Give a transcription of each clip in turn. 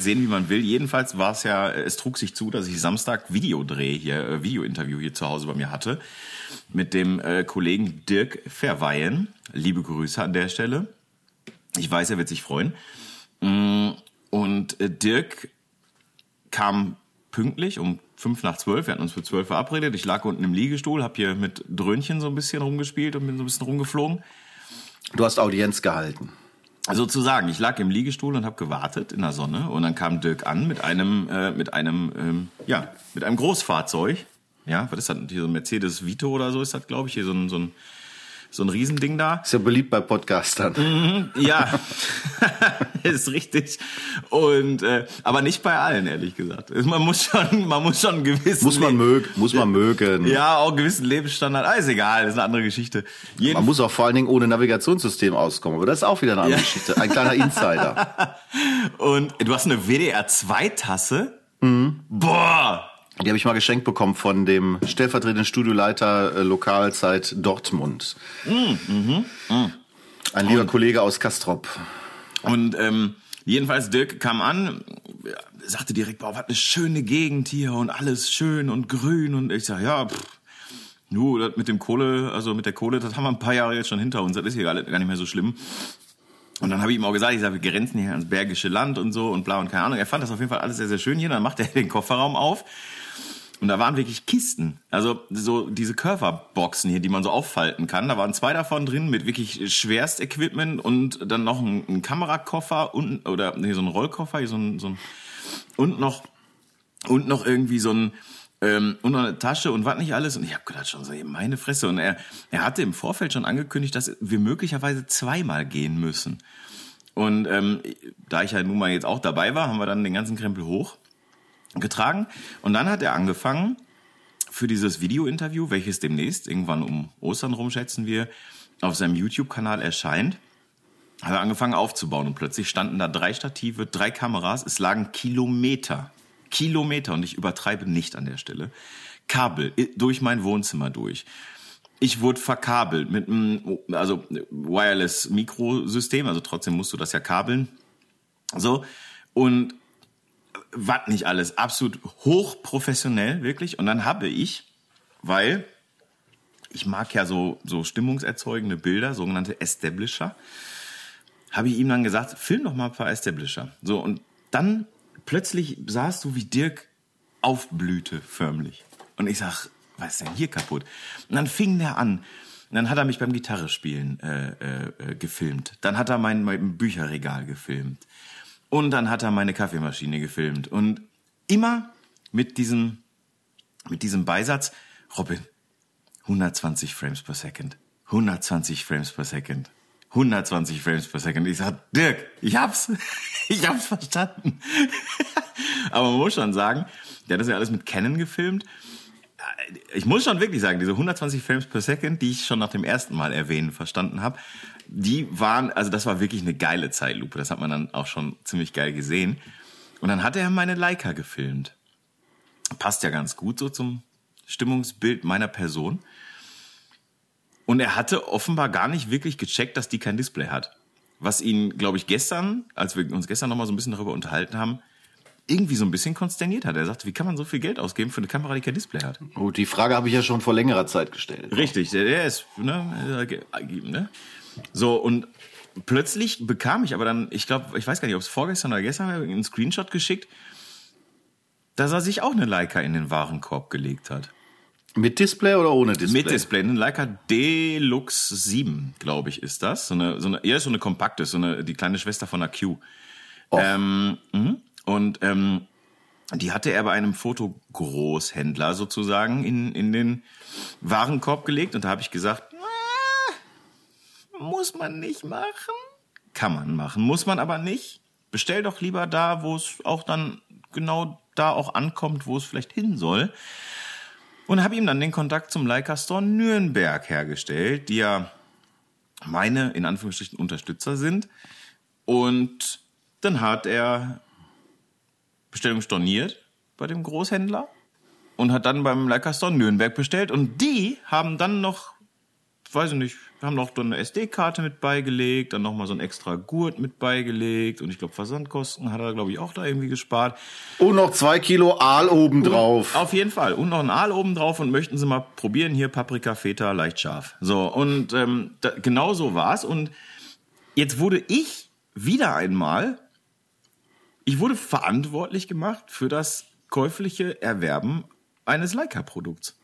jetzt sehen, wie man will. Jedenfalls war es ja, es trug sich zu, dass ich Samstag Videodreh hier, äh, Videointerview hier zu Hause bei mir hatte mit dem äh, Kollegen Dirk Verweyen. Liebe Grüße an der Stelle. Ich weiß, er wird sich freuen. Mm, und äh, Dirk kam pünktlich um fünf nach zwölf. Wir hatten uns für zwölf verabredet. Ich lag unten im Liegestuhl, habe hier mit Dröhnchen so ein bisschen rumgespielt und bin so ein bisschen rumgeflogen. Du hast Audienz gehalten. Sozusagen, ich lag im Liegestuhl und habe gewartet in der Sonne und dann kam Dirk an mit einem äh, mit einem ähm, ja mit einem Großfahrzeug. Ja, was ist das? Hier so ein Mercedes Vito oder so ist das, glaube ich, hier so ein so ein so ein Riesending da. Ist ja beliebt bei Podcastern. Mhm, ja, ist richtig. Und äh, aber nicht bei allen, ehrlich gesagt. Man muss schon, man muss schon gewissen muss man mögen, muss man mögen. Ja, auch einen gewissen Lebensstandard. Ah, ist egal, ist eine andere Geschichte. Jeden man muss auch vor allen Dingen ohne Navigationssystem auskommen. Aber das ist auch wieder eine andere ja. Geschichte. Ein kleiner Insider. Und du hast eine WDR 2 Tasse. Mhm. Boah, die habe ich mal geschenkt bekommen von dem stellvertretenden Studioleiter äh, Lokalzeit Dortmund. Mm, mhm, mm. Ein lieber und, Kollege aus Kastrop. Und ähm, jedenfalls Dirk kam an, sagte direkt, boah, was eine schöne Gegend hier und alles schön und grün. Und ich sag, ja, pff, nu, das mit dem Kohle, also mit der Kohle, das haben wir ein paar Jahre jetzt schon hinter uns. Das ist hier gar nicht mehr so schlimm. Und dann habe ich ihm auch gesagt, ich sage, wir grenzen hier ans Bergische Land und so und bla und keine Ahnung. Er fand das auf jeden Fall alles sehr, sehr schön hier. Dann macht er den Kofferraum auf und da waren wirklich Kisten. Also so diese Körperboxen hier, die man so auffalten kann. Da waren zwei davon drin mit wirklich Schwerstequipment und dann noch ein, ein Kamerakoffer und oder nee, so ein Rollkoffer, hier so ein, so ein und noch und noch irgendwie so ein ähm, und noch eine Tasche und was nicht alles. Und ich habe gedacht schon so, meine Fresse. Und er, er hatte im Vorfeld schon angekündigt, dass wir möglicherweise zweimal gehen müssen. Und ähm, da ich halt nun mal jetzt auch dabei war, haben wir dann den ganzen Krempel hoch getragen. Und dann hat er angefangen, für dieses Video-Interview, welches demnächst irgendwann um Ostern rum, schätzen wir, auf seinem YouTube-Kanal erscheint, hat er angefangen aufzubauen. Und plötzlich standen da drei Stative, drei Kameras. Es lagen Kilometer, Kilometer, und ich übertreibe nicht an der Stelle, Kabel durch mein Wohnzimmer durch. Ich wurde verkabelt mit einem, also Wireless-Mikrosystem, also trotzdem musst du das ja kabeln. So. Und was nicht alles, absolut hochprofessionell, wirklich. Und dann habe ich, weil ich mag ja so, so stimmungserzeugende Bilder, sogenannte Establisher, habe ich ihm dann gesagt, film doch mal ein paar Establisher. So, und dann plötzlich sahst du, wie Dirk aufblühte, förmlich. Und ich sag, was ist denn hier kaputt? Und dann fing der an. Und dann hat er mich beim Gitarrespielen äh, äh, äh gefilmt. Dann hat er mein, mein Bücherregal gefilmt. Und dann hat er meine Kaffeemaschine gefilmt. Und immer mit diesem, mit diesem Beisatz, Robin, 120 Frames per Second. 120 Frames per Second. 120 Frames per Second. Ich sag, Dirk, ich hab's. Ich hab's verstanden. Aber man muss schon sagen, der hat das ja alles mit Canon gefilmt. Ich muss schon wirklich sagen, diese 120 Frames per Second, die ich schon nach dem ersten Mal erwähnen verstanden habe, die waren, also das war wirklich eine geile Zeitlupe. Das hat man dann auch schon ziemlich geil gesehen. Und dann hat er meine Leica gefilmt. Passt ja ganz gut so zum Stimmungsbild meiner Person. Und er hatte offenbar gar nicht wirklich gecheckt, dass die kein Display hat. Was ihn, glaube ich, gestern, als wir uns gestern noch mal so ein bisschen darüber unterhalten haben, irgendwie so ein bisschen konsterniert hat. Er sagte, wie kann man so viel Geld ausgeben für eine Kamera, die kein Display hat? Oh, die Frage habe ich ja schon vor längerer Zeit gestellt. Richtig, der, der ist, ne, ne? So, und plötzlich bekam ich aber dann, ich glaube, ich weiß gar nicht, ob es vorgestern oder gestern einen Screenshot geschickt, dass er sich auch eine Leica in den Warenkorb gelegt hat. Mit Display oder ohne Display? Mit Display. Eine Leica Deluxe 7, glaube ich, ist das. So eine, so eine, eher so eine kompakte, so eine, die kleine Schwester von der Q. Ähm, mh. und ähm, die hatte er bei einem Fotogroßhändler sozusagen in, in den Warenkorb gelegt. Und da habe ich gesagt, muss man nicht machen. Kann man machen, muss man aber nicht. Bestell doch lieber da, wo es auch dann genau da auch ankommt, wo es vielleicht hin soll. Und habe ihm dann den Kontakt zum Leica Store Nürnberg hergestellt, die ja meine, in Anführungsstrichen, Unterstützer sind. Und dann hat er Bestellung storniert bei dem Großhändler und hat dann beim Leica Store Nürnberg bestellt. Und die haben dann noch weiß ich nicht, wir haben noch eine SD-Karte mit beigelegt, dann nochmal so ein extra Gurt mit beigelegt und ich glaube Versandkosten hat er, glaube ich, auch da irgendwie gespart. Und noch zwei Kilo Aal obendrauf. Auf jeden Fall. Und noch ein Aal oben drauf und möchten Sie mal probieren. Hier Paprika, Feta, leicht scharf. So, und ähm, da, genau so war's. Und jetzt wurde ich wieder einmal, ich wurde verantwortlich gemacht für das käufliche Erwerben eines Leica-Produkts.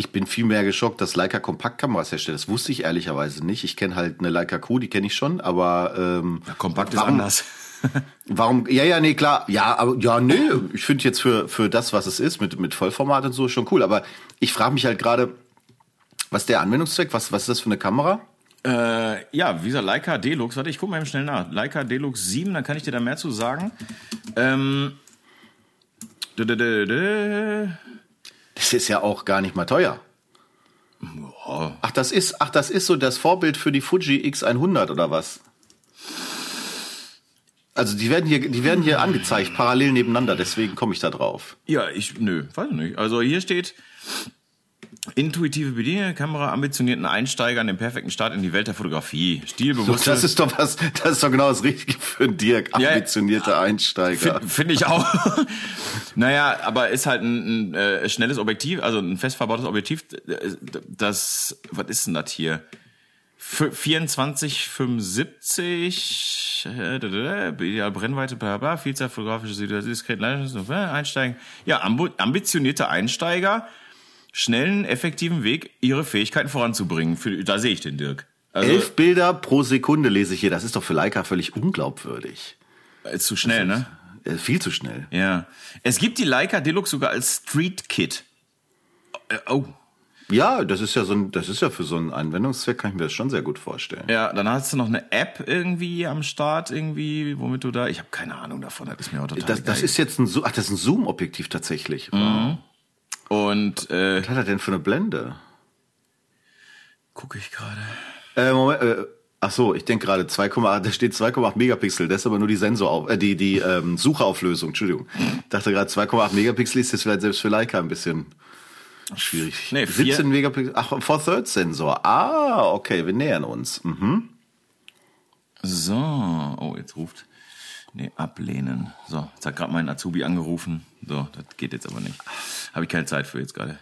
Ich bin viel mehr geschockt, dass Leica Kompaktkameras herstellt. Das wusste ich ehrlicherweise nicht. Ich kenne halt eine Leica Q, die kenne ich schon, aber ähm, Ja, kompakt ist warum, anders. Warum? Ja, ja, nee, klar. Ja, aber ja, nee. Ich finde jetzt für für das, was es ist, mit mit Vollformat und so schon cool. Aber ich frage mich halt gerade, was ist der Anwendungszweck? Was was ist das für eine Kamera? Äh, ja, wie gesagt, Leica Deluxe. Warte, ich gucke mal eben schnell nach. Leica Deluxe 7, dann kann ich dir da mehr zu sagen. Ähm, Das ist ja auch gar nicht mal teuer. Oh, Ach, das ist ach, das ist so das Vorbild für die Fuji X100 oder was? Also die werden hier die werden hier angezeigt parallel nebeneinander. Deswegen komme ich da drauf. Ja, ich, nö, weiß ich nicht. Also hier steht, intuitive Bedienung der Kamera, ambitionierten Einsteigern, den perfekten Start in die Welt der Fotografie, So, stilbewusste... das ist doch was, das ist doch genau das Richtige für einen Dirk, Ja, ambitionierte Einsteiger. Finde find ich auch. naja, aber ist halt ein, ein äh, schnelles Objektiv, also ein fest verbautes Objektiv. äh, Das, was ist denn das hier? F 24, 75, äh, ideal Brennweite, bla bla, Vielzahl fotografische Situation, diskret, Einsteigen. Ja, ambitionierte Einsteiger, schnellen, effektiven Weg, ihre Fähigkeiten voranzubringen. Für, da sehe ich den Dirk. Also, Elf Bilder pro Sekunde lese ich hier. Das ist doch für Leica völlig unglaubwürdig. ist zu schnell, ne? Äh, Viel zu schnell. Ja. Es gibt die Leica Deluxe sogar als Street Kit. Äh, Oh. Ja, das ist ja so ein, das ist ja für so einen Anwendungszweck kann ich mir das schon sehr gut vorstellen. Ja, dann hast du noch eine App irgendwie am Start irgendwie, womit du da. Ich habe keine Ahnung davon, das ist mir auch total Das, das ist jetzt ein, Zo- ach, das ist ein Zoom-Objektiv tatsächlich. Mhm. Und äh, Was hat er denn für eine Blende? gucke ich gerade. Äh, Moment, äh, ach so, ich denke gerade 2,8, da steht 2,8 Megapixel, das ist aber nur die Sensor, äh, die, die ähm, Suchauflösung, Entschuldigung. Ich dachte gerade 2,8 Megapixel ist jetzt vielleicht selbst für Leica ein bisschen schwierig. Nee, vier- 17 Megapixel, ach, For-Third-Sensor. Ah, okay, wir nähern uns. Mhm. So, oh, jetzt ruft. Nee, ablehnen. So, jetzt hat gerade mein Azubi angerufen. So, das geht jetzt aber nicht. Habe ich keine Zeit für jetzt gerade.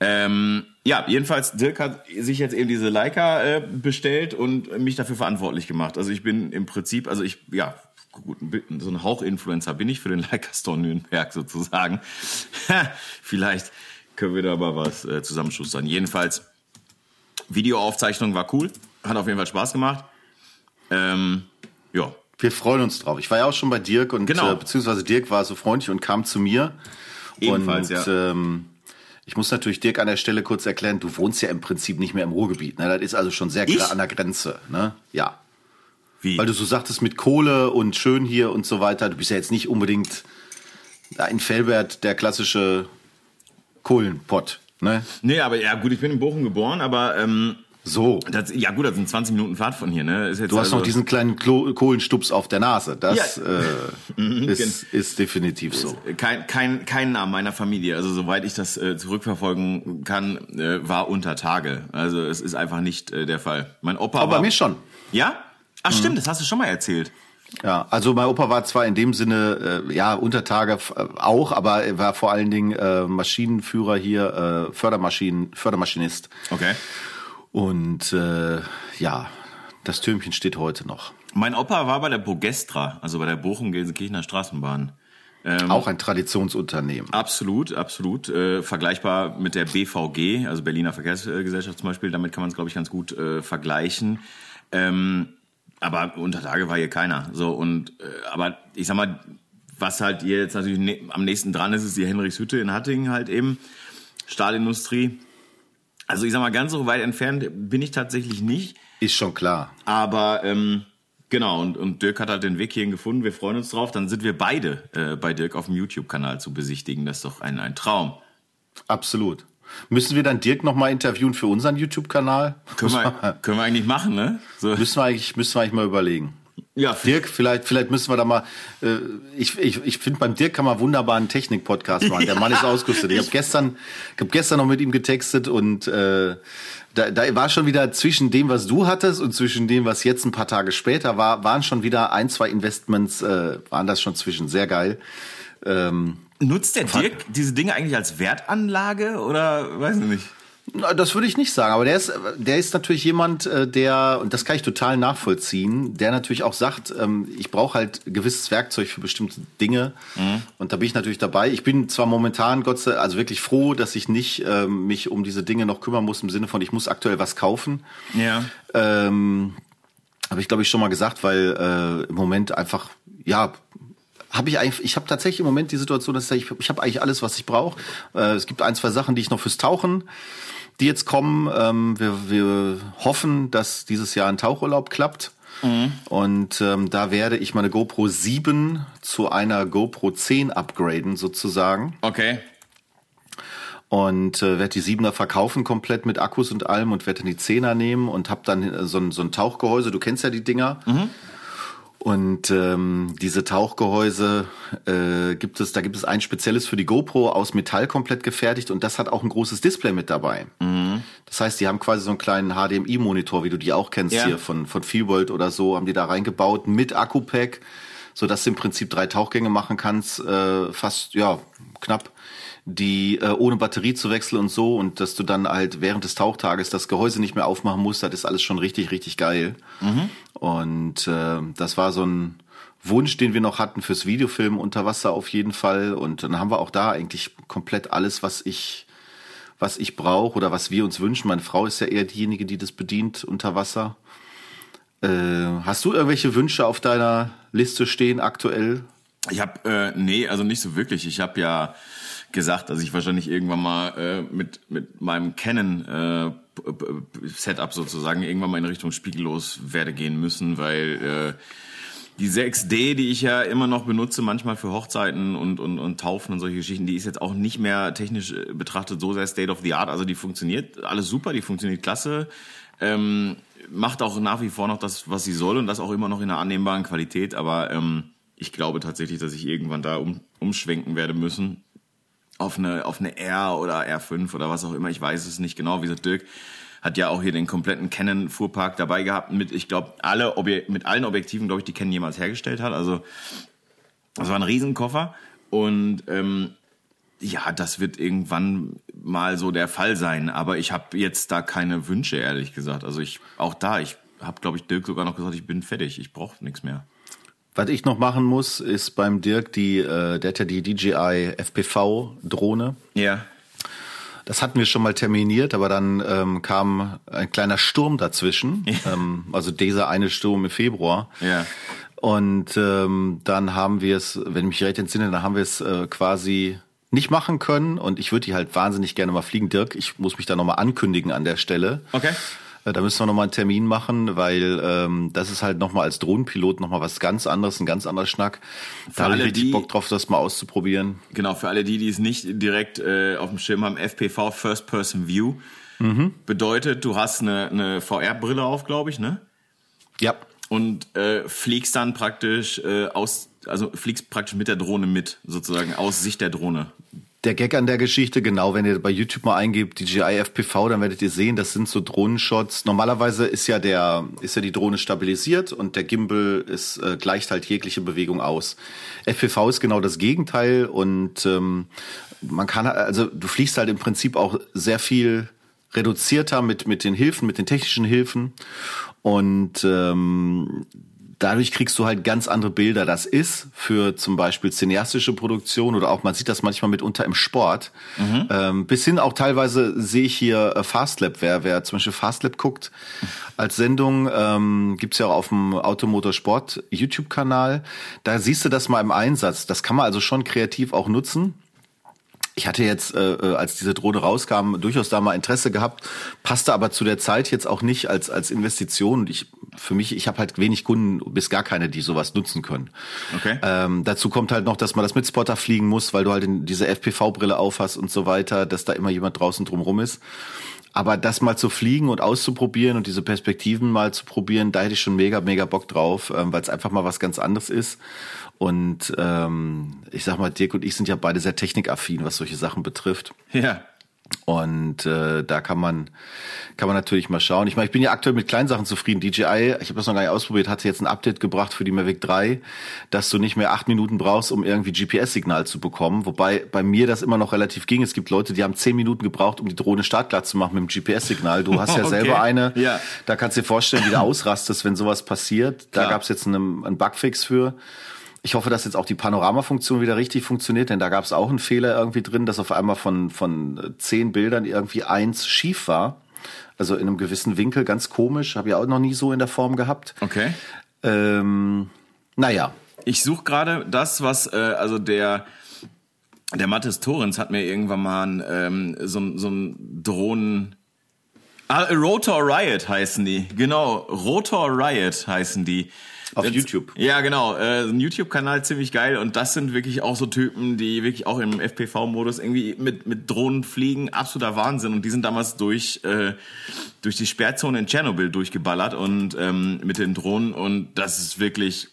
Ähm, ja, jedenfalls, Dirk hat sich jetzt eben diese Leica äh, bestellt und mich dafür verantwortlich gemacht. Also ich bin im Prinzip, also ich, ja, gut, so ein Hauchinfluencer bin ich für den Leica Store Nürnberg sozusagen. Vielleicht können wir da mal was äh, zusammenschustern. Jedenfalls, Videoaufzeichnung war cool, hat auf jeden Fall Spaß gemacht. Ähm, ja, Wir freuen uns drauf. Ich war ja auch schon bei Dirk und Genau. äh, beziehungsweise Dirk war so freundlich und kam zu mir. Ebenfalls, und, ja. ähm, ich muss natürlich Dirk an der Stelle kurz erklären, du wohnst ja im Prinzip nicht mehr im Ruhrgebiet. Ne? Das ist also schon sehr Ich? klar an der Grenze. Ne? Ja. wie? Weil du so sagtest mit Kohle und schön hier und so weiter. Du bist ja jetzt nicht unbedingt in Felbert der klassische Kohlenpott. Ne? Nee, aber ja gut, ich bin in Bochum geboren, aber ähm, So. das, ja gut, das sind 20 Minuten Fahrt von hier, ne? Du hast also, noch diesen kleinen Klo Kohlenstups auf der Nase. Das Ja. Mhm, äh, ist, ist definitiv so. kein, kein, kein Name meiner Familie. Also soweit ich das äh, zurückverfolgen kann, äh, war unter Tage. Also es ist einfach nicht äh, der Fall. Mein Opa Aber war. bei mir schon. Ja? Ach stimmt, das hast du schon mal erzählt. Ja, also mein Opa war zwar in dem Sinne, äh, ja, Untertage äh, auch, aber er war vor allen Dingen äh, Maschinenführer hier, äh, Fördermaschinen, Fördermaschinist. Okay. Und äh, ja, das Türmchen steht heute noch. Mein Opa war bei der Bogestra, also bei der Bochum-Gelsenkirchener Straßenbahn. Ähm, Auch ein Traditionsunternehmen. Absolut, absolut. Äh, vergleichbar mit der BVG, also Berliner Verkehrsgesellschaft zum Beispiel. Damit kann man es, glaube ich, ganz gut äh, vergleichen. Ähm, aber unter Tage war hier keiner. So und äh, aber ich sag mal, was halt hier jetzt natürlich ne am nächsten dran ist, ist die Henrichshütte in Hattingen halt eben Stahlindustrie. Also ich sag mal, ganz so weit entfernt bin ich tatsächlich nicht. Ist schon klar. Aber ähm, genau, und, und Dirk hat halt den Weg hierhin gefunden. Wir freuen uns drauf. Dann sind wir beide äh, bei Dirk auf dem YouTube-Kanal zu besichtigen. Das ist doch ein, ein Traum. Absolut. Müssen wir dann Dirk noch mal interviewen für unseren YouTube-Kanal? Können wir, können wir eigentlich machen, ne? So, Müssen wir eigentlich, müssen wir eigentlich mal überlegen. Ja, Dirk, vielleicht, vielleicht müssen wir da mal. Äh, ich ich, ich finde, beim Dirk kann man wunderbar einen Technik-Podcast machen. Der Mann ist ausgerüstet. Ich habe gestern, ich hab gestern noch mit ihm getextet und äh, da, da war schon wieder zwischen dem, was du hattest und zwischen dem, was jetzt ein paar Tage später war, waren schon wieder ein, zwei Investments, äh, waren das schon zwischen. Sehr geil. Ähm, Nutzt der Dirk diese Dinge eigentlich als Wertanlage oder weiß ich nicht? Das würde ich nicht sagen, aber der ist, der ist natürlich jemand, äh, der, und das kann ich total nachvollziehen, der natürlich auch sagt, ähm, ich brauche halt gewisses Werkzeug für bestimmte Dinge. Mhm. Und da bin ich natürlich dabei. Ich bin zwar momentan, Gott sei also wirklich froh, dass ich nicht ähm, mich um diese Dinge noch kümmern muss, im Sinne von, ich muss aktuell was kaufen. Ja. Ähm, habe ich, glaube ich, schon mal gesagt, weil äh, im Moment einfach, ja, habe ich eigentlich, ich habe tatsächlich im Moment die Situation, dass ich, ich habe eigentlich alles, was ich brauche. Äh, es gibt ein, zwei Sachen, die ich noch fürs Tauchen die jetzt kommen. Ähm, wir, wir hoffen, dass dieses Jahr ein Tauchurlaub klappt. Mhm. Und ähm, da werde ich meine GoPro 7 zu einer GoPro 10 upgraden, sozusagen. Okay. Und äh, werde die 7er verkaufen komplett mit Akkus und allem und werde dann die 10er nehmen und habe dann äh, so, ein, so ein Tauchgehäuse. Du kennst ja die Dinger. Mhm. Und ähm, diese Tauchgehäuse äh, gibt es, da gibt es ein spezielles für die GoPro aus Metall komplett gefertigt und das hat auch ein großes Display mit dabei. Mhm. Das heißt, die haben quasi so einen kleinen HDMI-Monitor, wie du die auch kennst ja. hier von von Feelworld oder so, haben die da reingebaut mit Akku-Pack, so dass du im Prinzip drei Tauchgänge machen kannst, äh, fast ja knapp die äh, ohne Batterie zu wechseln und so und dass du dann halt während des Tauchtages das Gehäuse nicht mehr aufmachen musst, das ist alles schon richtig, richtig geil. Mhm. Und äh, das war so ein Wunsch, den wir noch hatten fürs Videofilm unter Wasser auf jeden Fall. Und dann haben wir auch da eigentlich komplett alles, was ich, was ich brauche oder was wir uns wünschen. Meine Frau ist ja eher diejenige, die das bedient unter Wasser. Äh, hast du irgendwelche Wünsche auf deiner Liste stehen aktuell? Ich habe äh, nee, also nicht so wirklich. Ich habe ja gesagt, dass ich wahrscheinlich irgendwann mal äh, mit mit meinem Canon äh, Setup sozusagen irgendwann mal in Richtung spiegellos werde gehen müssen, weil äh, die 6D, die ich ja immer noch benutze, manchmal für Hochzeiten und, und, und Taufen und solche Geschichten, die ist jetzt auch nicht mehr technisch äh, betrachtet so sehr State of the Art. Also die funktioniert alles super, die funktioniert klasse. Ähm, macht auch nach wie vor noch das, was sie soll und das auch immer noch in einer annehmbaren Qualität. Aber ähm, ich glaube tatsächlich, dass ich irgendwann da um, umschwenken werde müssen auf eine, auf eine R oder R5 oder was auch immer. Ich weiß es nicht genau. Wie gesagt, Dirk hat ja auch hier den kompletten Canon Fuhrpark dabei gehabt mit, ich glaube, alle Obje mit allen Objektiven, glaube ich, die Canon jemals hergestellt hat. Also das war ein Riesenkoffer und ähm, ja, das wird irgendwann mal so der Fall sein. Aber ich habe jetzt da keine Wünsche, ehrlich gesagt. Also ich auch da, ich habe, glaube ich, Dirk sogar noch gesagt, ich bin fertig, ich brauche nichts mehr. Was ich noch machen muss, ist beim Dirk die, äh, der hat ja die DJI FPV Drohne. Ja. Das hatten wir schon mal terminiert, aber dann ähm, kam ein kleiner Sturm dazwischen. Ja. Ähm, also dieser eine Sturm im Februar. Ja. Und ähm, dann haben wir es, wenn ich mich recht entsinne, dann haben wir es äh, quasi nicht machen können. Und ich würde die halt wahnsinnig gerne mal fliegen, Dirk. Ich muss mich da nochmal ankündigen an der Stelle. Okay. Äh, da müssen wir nochmal einen Termin machen, weil ähm, das ist halt nochmal als Drohnenpilot nochmal was ganz anderes, ein ganz anderer Schnack. Da habe ich richtig die, Bock drauf, das mal auszuprobieren. Genau, für alle die, die es nicht direkt äh, auf dem Schirm haben, FPV, First Person View, mhm. bedeutet, du hast eine, eine VR-Brille auf, glaube ich, ne? Ja. Und äh, fliegst dann praktisch äh, aus, also fliegst praktisch mit der Drohne mit, sozusagen aus Sicht der Drohne der Gag an der Geschichte, genau, wenn ihr bei YouTube mal eingebt, DJI FPV, dann werdet ihr sehen, das sind so Drohnenshots. Normalerweise ist ja der, ist ja die Drohne stabilisiert und der Gimbal ist, äh, gleicht halt jegliche Bewegung aus. FPV ist genau das Gegenteil und ähm, man kann, also du fliegst halt im Prinzip auch sehr viel reduzierter mit, mit den Hilfen, mit den technischen Hilfen. Und ähm, dadurch kriegst du halt ganz andere Bilder. Das ist für zum Beispiel cineastische Produktion oder auch man sieht das manchmal mitunter im Sport. Mhm. Ähm, bis hin auch teilweise sehe ich hier äh, Fastlab. Wer, wer zum Beispiel Fastlab guckt als Sendung, ähm, gibt's ja auch auf dem Automotorsport YouTube-Kanal. Da siehst du das mal im Einsatz. Das kann man also schon kreativ auch nutzen. Ich hatte jetzt, äh, äh, als diese Drohne rauskam, durchaus da mal Interesse gehabt, passte aber zu der Zeit jetzt auch nicht als als Investition. Und ich für mich, ich habe halt wenig Kunden, bis gar keine, die sowas nutzen können. Okay. Ähm, dazu kommt halt noch, dass man das mit Spotter fliegen muss, weil du halt diese FPV-Brille aufhast und so weiter, dass da immer jemand draußen drumrum ist. aber das mal zu fliegen und auszuprobieren und diese Perspektiven mal zu probieren, da hätte ich schon mega, mega Bock drauf, ähm, weil es einfach mal was ganz anderes ist. Und ähm, ich sag mal, Dirk und ich sind ja beide sehr technikaffin, was solche Sachen betrifft. Ja. Und äh, da kann man kann man natürlich mal schauen. Ich meine, ich bin ja aktuell mit kleinen Sachen zufrieden. DJI, ich habe das noch gar nicht ausprobiert, hat jetzt ein Update gebracht für die Mavic 3, dass du nicht mehr acht Minuten brauchst, um irgendwie GPS-Signal zu bekommen. Wobei bei mir das immer noch relativ ging. Es gibt Leute, die haben zehn Minuten gebraucht, um die Drohne startklar zu machen mit dem GPS-Signal. Du hast ja okay. selber eine. Ja. Da kannst du dir vorstellen, wie du ausrastest, wenn sowas passiert. Da gab es jetzt einen, einen Bugfix für. Ich hoffe, dass jetzt auch die Panoramafunktion wieder richtig funktioniert, denn da gab es auch einen Fehler irgendwie drin, dass auf einmal von, von zehn Bildern irgendwie eins schief war. Also in einem gewissen Winkel, ganz komisch. Habe ich auch noch nie so in der Form gehabt. Okay. Ähm, naja. Ich suche gerade das, was, äh, also der, der Mathis Torrens hat mir irgendwann mal ein, ähm, so, so ein Drohnen... Ah, Rotor Riot heißen die. Genau, Rotor Riot heißen die. Auf Jetzt, YouTube. Ja, genau. Äh, ein YouTube-Kanal ziemlich geil. Und das sind wirklich auch so Typen, die wirklich auch im FPV-Modus irgendwie mit, mit Drohnen fliegen. Absoluter Wahnsinn. Und die sind damals durch, äh, durch die Sperrzone in Tschernobyl durchgeballert und ähm, mit den Drohnen. Und das ist wirklich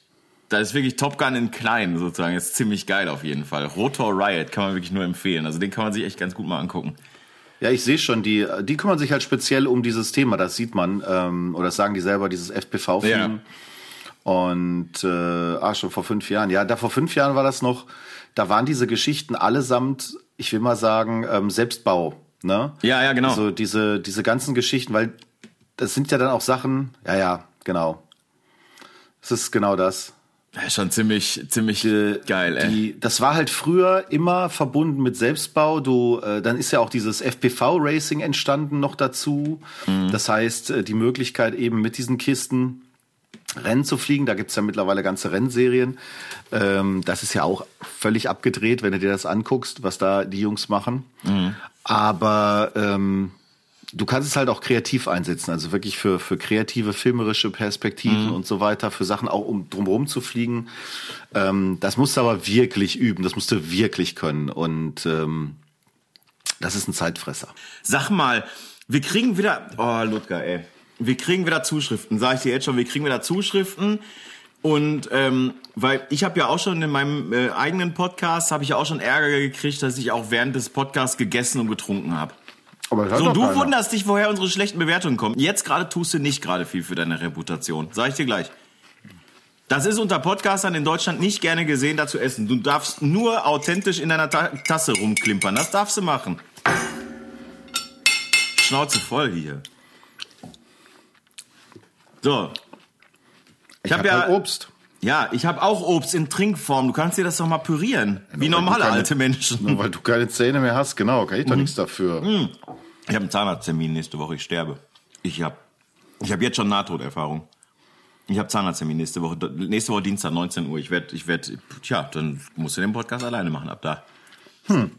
das ist wirklich Top Gun in klein sozusagen. ist ziemlich geil auf jeden Fall. Rotor Riot kann man wirklich nur empfehlen. Also den kann man sich echt ganz gut mal angucken. Ja, ich sehe schon, die, die kümmern sich halt speziell um dieses Thema, das sieht man, ähm, oder das sagen die selber, dieses FPV-Film. Ja. Und äh, ah, schon vor fünf Jahren. Ja, da vor fünf Jahren war das noch, da waren diese Geschichten allesamt, ich will mal sagen, ähm, Selbstbau. Ne? Ja, ja, genau. Also diese, diese ganzen Geschichten, weil das sind ja dann auch Sachen, ja, ja, genau. Es ist genau das. Ja, schon ziemlich, ziemlich die, geil, ey. Die, das war halt früher immer verbunden mit Selbstbau. Du, äh, dann ist ja auch dieses FPV-Racing entstanden noch dazu. Mhm. Das heißt, äh, die Möglichkeit eben mit diesen Kisten Rennen zu fliegen. Da gibt's ja mittlerweile ganze Rennserien. Ähm, das ist ja auch völlig abgedreht, wenn du dir das anguckst, was da die Jungs machen. Mhm. Aber ähm, du kannst es halt auch kreativ einsetzen, also wirklich für, für kreative filmerische Perspektiven mhm. und so weiter, für Sachen auch um drumherum zu fliegen. Ähm, das musst du aber wirklich üben, das musst du wirklich können. Und ähm, das ist ein Zeitfresser. Sag mal, wir kriegen wieder. Oh, Ludger, ey wir kriegen wieder Zuschriften, sage ich dir jetzt schon, wir kriegen wieder Zuschriften. Und ähm, weil ich habe ja auch schon in meinem äh, eigenen Podcast, habe ich ja auch schon Ärger gekriegt, dass ich auch während des Podcasts gegessen und getrunken habe. Aber das so, du keiner. wunderst dich, woher unsere schlechten Bewertungen kommen. Jetzt gerade tust du nicht gerade viel für deine Reputation. Sag ich dir gleich. Das ist unter Podcastern in Deutschland nicht gerne gesehen, da zu essen. Du darfst nur authentisch in deiner Ta Tasse rumklimpern. Das darfst du machen. Schnauze voll hier. So. Ich, ich habe hab ja Obst. Ja, ich habe auch Obst in Trinkform. Du kannst dir das doch mal pürieren, ja, wie normale keine, alte Menschen. Nur weil du keine Zähne mehr hast, genau, kann ich doch mhm. nichts dafür. Mhm. Ich habe einen Zahnarzttermin nächste Woche, ich sterbe. Ich habe ich hab jetzt schon Nahtoderfahrung. Ich habe Zahnarzttermin nächste Woche, nächste Woche Dienstag 19 Uhr. Ich werde, ich werde, tja, dann musst du den Podcast alleine machen ab da. Hm.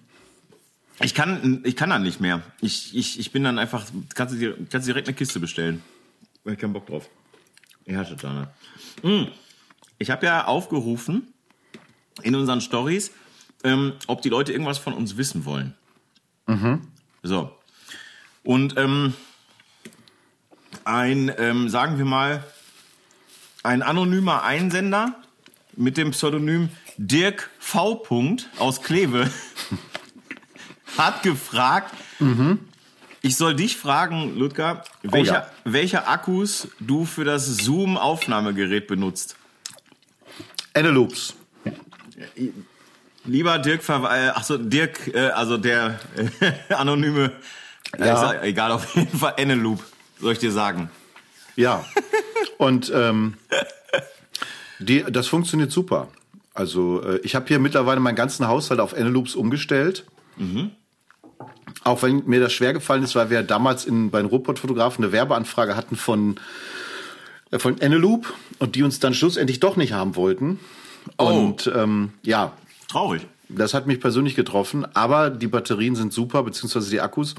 Ich kann, ich kann dann nicht mehr. Ich, ich, ich bin dann einfach, kannst du dir, kannst du direkt eine Kiste bestellen. Ich keinen Bock drauf. Herrschetane. Mm. Ich habe ja aufgerufen in unseren Stories, ähm, ob die Leute irgendwas von uns wissen wollen. Mhm. So. Und ähm, ein, ähm, sagen wir mal, ein anonymer Einsender mit dem Pseudonym Dirk V. aus Kleve hat gefragt, mhm. Ich soll dich fragen, Ludger, welcher, oh ja. welche Akkus du für das Zoom-Aufnahmegerät benutzt. Eneloops. Lieber Dirk, äh, achso, Dirk, äh, also der äh, anonyme, äh, ja. Äh, egal, auf jeden Fall Eneloop, soll ich dir sagen. Ja. Und ähm, die, das funktioniert super. Also ich habe hier mittlerweile meinen ganzen Haushalt auf Eneloops umgestellt. Mhm. Auch wenn mir das schwer gefallen ist, weil wir damals in, bei den Ruhrpott-Fotografen eine Werbeanfrage hatten von, äh, von Eneloop und die uns dann schlussendlich doch nicht haben wollten. Oh. Und ähm, ja. Traurig. Das hat mich persönlich getroffen, aber die Batterien sind super, beziehungsweise die Akkus.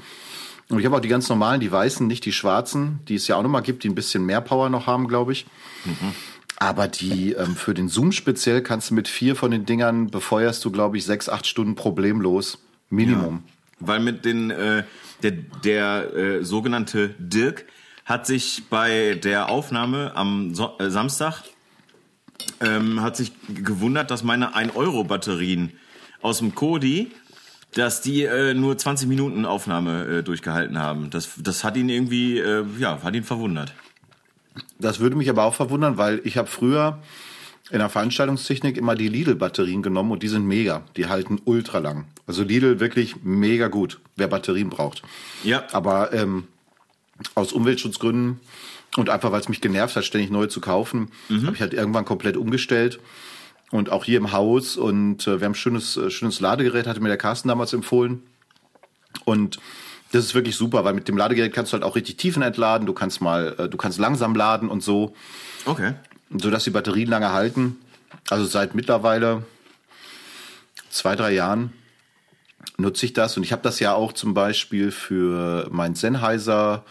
Und ich habe auch die ganz normalen, die weißen, nicht die schwarzen, die es ja auch nochmal gibt, die ein bisschen mehr Power noch haben, glaube ich. Mhm. Aber die ähm, für den Zoom speziell kannst du mit vier von den Dingern befeuerst du, glaube ich, sechs, acht Stunden problemlos. Minimum. Weil mit den äh, der, der äh, sogenannte Dirk hat sich bei der Aufnahme am so äh, Samstag ähm, hat sich gewundert, dass meine 1-Euro-Batterien aus dem Kodi, dass die äh, nur 20 Minuten Aufnahme äh, durchgehalten haben. Das, das hat ihn irgendwie, äh, ja, hat ihn verwundert. Das würde mich aber auch verwundern, weil ich habe früher in der Veranstaltungstechnik immer die Lidl-Batterien genommen und die sind mega. Die halten ultra lang. Also Lidl wirklich mega gut, wer Batterien braucht. Ja. Aber ähm, aus Umweltschutzgründen und einfach weil es mich genervt hat, ständig neu zu kaufen, mhm. habe ich halt irgendwann komplett umgestellt. Und auch hier im Haus und äh, wir haben ein schönes, äh, schönes Ladegerät, hatte mir der Carsten damals empfohlen. Und das ist wirklich super, weil mit dem Ladegerät kannst du halt auch richtig tiefen entladen, du kannst mal, äh, du kannst langsam laden und so. Okay. Sodass die Batterien lange halten. Also seit mittlerweile zwei, drei Jahren nutze ich das. Und ich habe das ja auch zum Beispiel für mein Sennheiser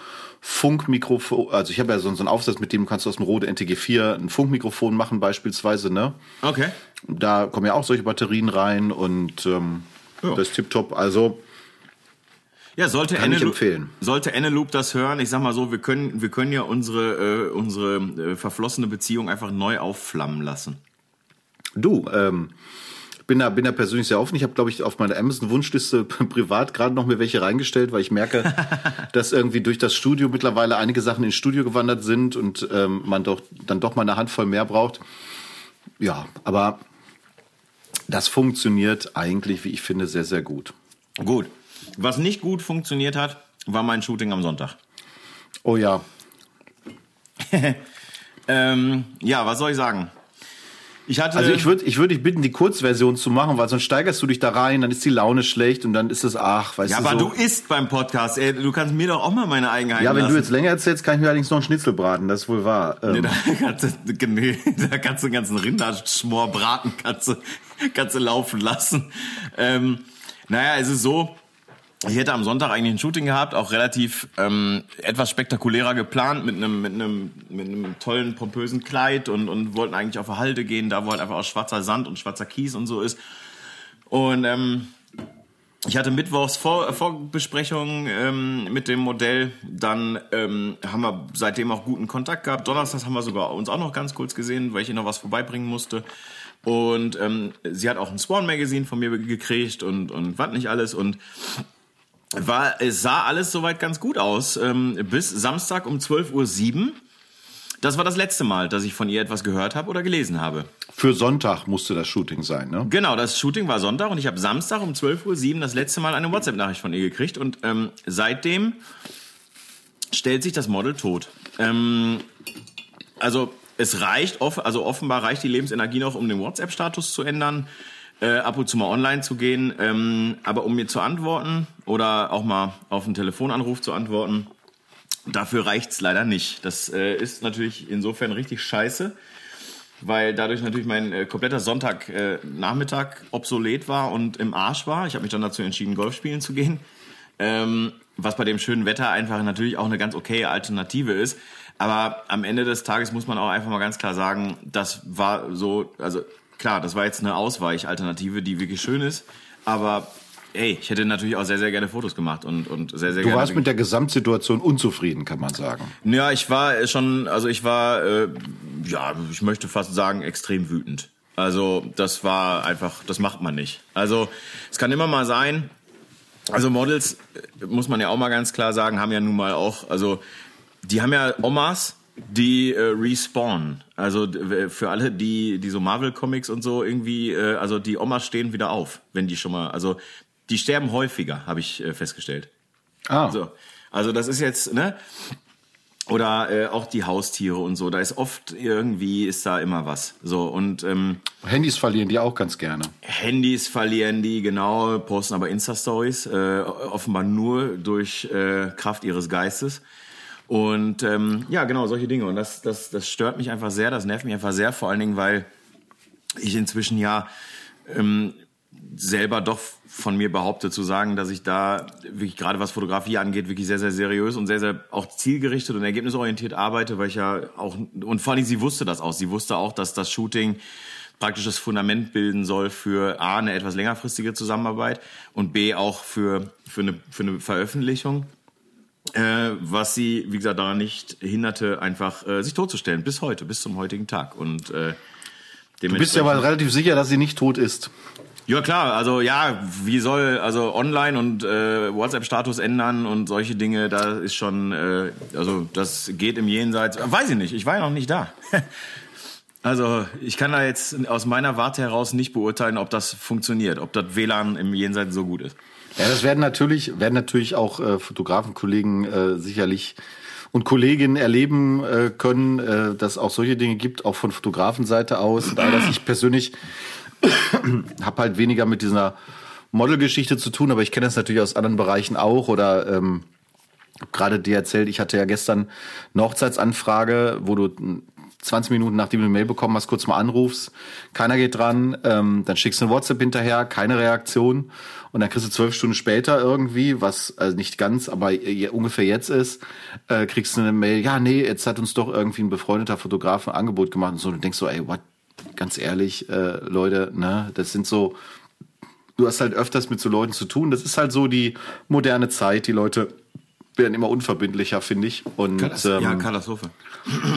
Funkmikrofon, also ich habe ja so, so einen Aufsatz, mit dem kannst du aus dem Rode NTG4 ein Funkmikrofon machen beispielsweise, ne? Okay. Da kommen ja auch solche Batterien rein und ähm, ja. das ist tipptopp. Also ja, sollte Kann Eneloop, empfehlen. Sollte Eneloop das hören, ich sag mal so, wir können, wir können ja unsere, äh, unsere äh, verflossene Beziehung einfach neu aufflammen lassen. Du, ähm, bin da, bin da persönlich sehr offen. Ich habe, glaube ich, auf meiner Amazon-Wunschliste privat gerade noch mir welche reingestellt, weil ich merke, dass irgendwie durch das Studio mittlerweile einige Sachen ins Studio gewandert sind und ähm, man doch dann doch mal eine Handvoll mehr braucht. Ja, aber das funktioniert eigentlich, wie ich finde, sehr, sehr gut. Gut. Was nicht gut funktioniert hat, war mein Shooting am Sonntag. Oh ja. ähm, ja, was soll ich sagen? Ich hatte also ich würde ich würde dich bitten, die Kurzversion zu machen, weil sonst steigerst du dich da rein, dann ist die Laune schlecht und dann ist es ach, weißt ja, du Ja, aber so. du isst beim Podcast, ey, du kannst mir doch auch mal meine Eigenheiten Ja, wenn lassen. du jetzt länger erzählst, kann ich mir allerdings noch einen Schnitzel braten, das ist wohl wahr. Ähm, nee, da kannst du, nee, da kannst du den ganzen Rinderschmor braten, kannst du, kannst du laufen lassen. Ähm, naja, es ist so, ich hätte am Sonntag eigentlich ein Shooting gehabt, auch relativ ähm, etwas spektakulärer geplant mit einem mit einem mit einem tollen pompösen Kleid und und wollten eigentlich auf eine Halde gehen, da wo halt einfach aus schwarzer Sand und schwarzer Kies und so ist. Und ähm, ich hatte mittwochs Vor Vorbesprechungen ähm, mit dem Modell. Dann ähm, haben wir seitdem auch guten Kontakt gehabt. Donnerstags haben wir sogar uns auch noch ganz kurz gesehen, weil ich ihr noch was vorbeibringen musste. Und ähm, sie hat auch ein Swan Magazine von mir gekriegt und und was nicht alles und war, es sah alles soweit ganz gut aus, ähm, bis Samstag um 12.07 Uhr. Das war das letzte Mal, dass ich von ihr etwas gehört habe oder gelesen habe. Für Sonntag musste das Shooting sein, ne? Genau, das Shooting war Sonntag und ich habe Samstag um 12.07 Uhr das letzte Mal eine WhatsApp-Nachricht von ihr gekriegt und ähm, seitdem stellt sich das Model tot. Ähm, also es reicht, also offenbar reicht die Lebensenergie noch, um den WhatsApp-Status zu ändern äh, ab und zu mal online zu gehen. Ähm, aber um mir zu antworten oder auch mal auf einen Telefonanruf zu antworten, dafür reicht's leider nicht. Das äh, ist natürlich insofern richtig scheiße, weil dadurch natürlich mein äh, kompletter Sonntagnachmittag äh, obsolet war und im Arsch war. Ich habe mich dann dazu entschieden, Golf spielen zu gehen. Ähm, was bei dem schönen Wetter einfach natürlich auch eine ganz okay Alternative ist. Aber am Ende des Tages muss man auch einfach mal ganz klar sagen, das war so, also klar, das war jetzt eine Ausweichalternative, die wirklich schön ist, aber ey, ich hätte natürlich auch sehr, sehr gerne Fotos gemacht und, und sehr, sehr du gerne. Du warst mit der Gesamtsituation unzufrieden, kann man sagen. Ja, ich war schon, also ich war, äh, ja, ich möchte fast sagen, extrem wütend. Also das war einfach, das macht man nicht. Also es kann immer mal sein, also Models, äh, muss man ja auch mal ganz klar sagen, haben ja nun mal auch, also die haben ja Omas, die äh, respawnen. Also für alle, die die so Marvel Comics und so irgendwie, äh, also die Omas stehen wieder auf, wenn die schon mal, also die sterben häufiger, habe ich äh, festgestellt. Ah. So, also das ist jetzt ne oder äh, auch die Haustiere und so. Da ist oft irgendwie ist da immer was. So und ähm, Handys verlieren die auch ganz gerne. Handys verlieren die genau, posten aber Insta Stories äh, offenbar nur durch äh, Kraft ihres Geistes. Und ähm, ja, genau, solche Dinge. Und das, das, das stört mich einfach sehr, das nervt mich einfach sehr, vor allen Dingen, weil ich inzwischen ja ähm, selber doch von mir behaupte zu sagen, dass ich da wirklich gerade was Fotografie angeht, wirklich sehr, sehr seriös und sehr, sehr auch zielgerichtet und ergebnisorientiert arbeite, weil ich ja auch, und vor allem sie wusste das auch, sie wusste auch, dass das Shooting praktisch das Fundament bilden soll für A, eine etwas längerfristige Zusammenarbeit und B, auch für, für, eine, für eine Veröffentlichung. Äh, was sie, wie gesagt, daran nicht hinderte, einfach äh, sich totzustellen, bis heute, bis zum heutigen Tag. Und äh, Du bist ja aber relativ sicher, dass sie nicht tot ist. Ja klar, also ja, wie soll also online und äh, WhatsApp-Status ändern und solche Dinge, da ist schon, äh, also das geht im Jenseits. Weiß ich nicht, ich war ja noch nicht da. also ich kann da jetzt aus meiner Warte heraus nicht beurteilen, ob das funktioniert, ob das WLAN im Jenseits so gut ist. Ja, das werden natürlich, werden natürlich auch äh, Fotografenkollegen äh, sicherlich und Kolleginnen erleben äh, können, äh, dass auch solche Dinge gibt, auch von Fotografenseite aus. Da dass ich persönlich habe halt weniger mit dieser Modelgeschichte zu tun, aber ich kenne das natürlich aus anderen Bereichen auch oder ähm, gerade dir erzählt, ich hatte ja gestern eine Hochzeitsanfrage, wo du 20 Minuten nachdem du eine Mail bekommen hast, kurz mal anrufst, keiner geht dran, ähm, dann schickst du eine WhatsApp hinterher, keine Reaktion und dann kriegst du zwölf Stunden später irgendwie, was also nicht ganz, aber ungefähr jetzt ist, äh, kriegst du eine Mail, ja, nee, jetzt hat uns doch irgendwie ein befreundeter Fotograf ein Angebot gemacht und so. Und du denkst so, ey, what, ganz ehrlich, äh, Leute, ne, das sind so, du hast halt öfters mit so Leuten zu tun. Das ist halt so die moderne Zeit. Die Leute werden immer unverbindlicher, finde ich. Und, Katast ja, ähm, Katastrophe.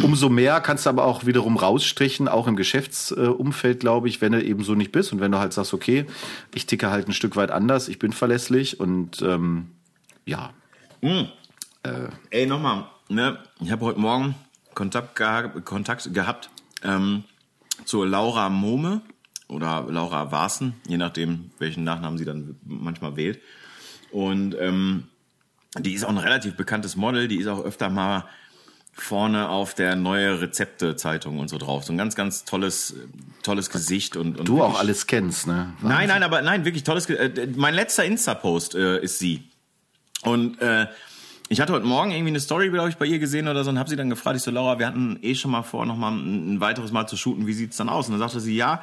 Umso mehr kannst du aber auch wiederum rausstrichen, auch im Geschäftsumfeld, glaube ich, wenn du eben so nicht bist und wenn du halt sagst, okay, ich ticke halt ein Stück weit anders, ich bin verlässlich und ähm, ja. Mhm. Äh, Ey, nochmal, ne? ich habe heute Morgen Kontakt, geha Kontakt gehabt ähm, zur Laura Mohme oder Laura Waaßen, je nachdem, welchen Nachnamen sie dann manchmal wählt. Und ähm, die ist auch ein relativ bekanntes Model, die ist auch öfter mal vorne auf der neue Rezepte-Zeitung und so drauf. So ein ganz, ganz tolles, tolles Gesicht und, und du auch alles kennst, ne? Wahnsinn. Nein, nein, aber nein, wirklich tolles. Äh, mein letzter Insta-Post äh, ist sie. Und äh, ich hatte heute Morgen irgendwie eine Story, glaube ich, bei ihr gesehen oder so und habe sie dann gefragt, ich so, Laura, wir hatten eh schon mal vor, noch mal ein, ein weiteres Mal zu shooten, wie sieht's dann aus? Und dann sagte sie, ja,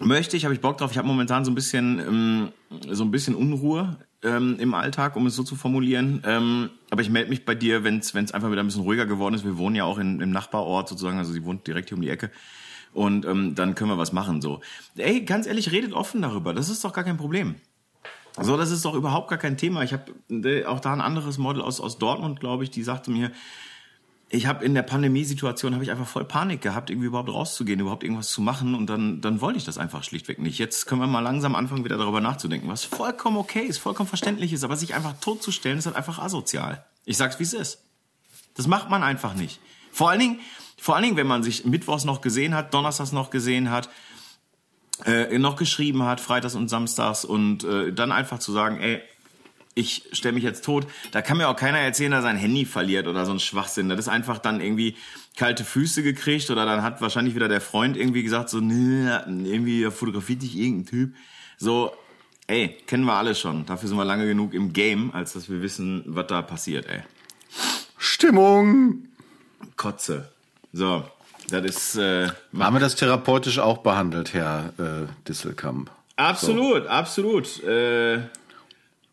möchte ich, habe ich Bock drauf. Ich habe momentan so ein bisschen, ähm, so ein bisschen Unruhe ähm, im Alltag, um es so zu formulieren. Ähm, aber ich melde mich bei dir, wenn es einfach wieder ein bisschen ruhiger geworden ist. Wir wohnen ja auch in, im Nachbarort sozusagen, also sie wohnt direkt hier um die Ecke. Und ähm, dann können wir was machen. So, ey, ganz ehrlich, redet offen darüber. Das ist doch gar kein Problem. So, das ist doch überhaupt gar kein Thema. Ich habe äh, auch da ein anderes Model aus aus Dortmund, glaube ich, die sagte mir, ich habe in der Pandemiesituation habe ich einfach voll Panik gehabt, irgendwie überhaupt rauszugehen, überhaupt irgendwas zu machen und dann dann wollte ich das einfach schlichtweg nicht. Jetzt können wir mal langsam anfangen wieder darüber nachzudenken, was vollkommen okay ist, vollkommen verständlich ist, aber sich einfach totzustellen ist halt einfach asozial. Ich sag's wie es ist. Das macht man einfach nicht. Vor allen Dingen, vor allen Dingen, wenn man sich mittwochs noch gesehen hat, donnerstags noch gesehen hat, äh, noch geschrieben hat, freitags und samstags und äh, dann einfach zu sagen, ey, ich stelle mich jetzt tot. Da kann mir auch keiner erzählen, dass er sein Handy verliert oder so ein Schwachsinn. Das ist einfach dann irgendwie kalte Füße gekriegt oder dann hat wahrscheinlich wieder der Freund irgendwie gesagt, so, nee, irgendwie fotografiert dich irgendein Typ. So, ey, kennen wir alle schon. Dafür sind wir lange genug im Game, als dass wir wissen, was da passiert, ey. Stimmung! Kotze. So, das ist. Äh, Haben wir das therapeutisch auch behandelt, Herr äh, Disselkamp? Absolut, so. absolut. Äh,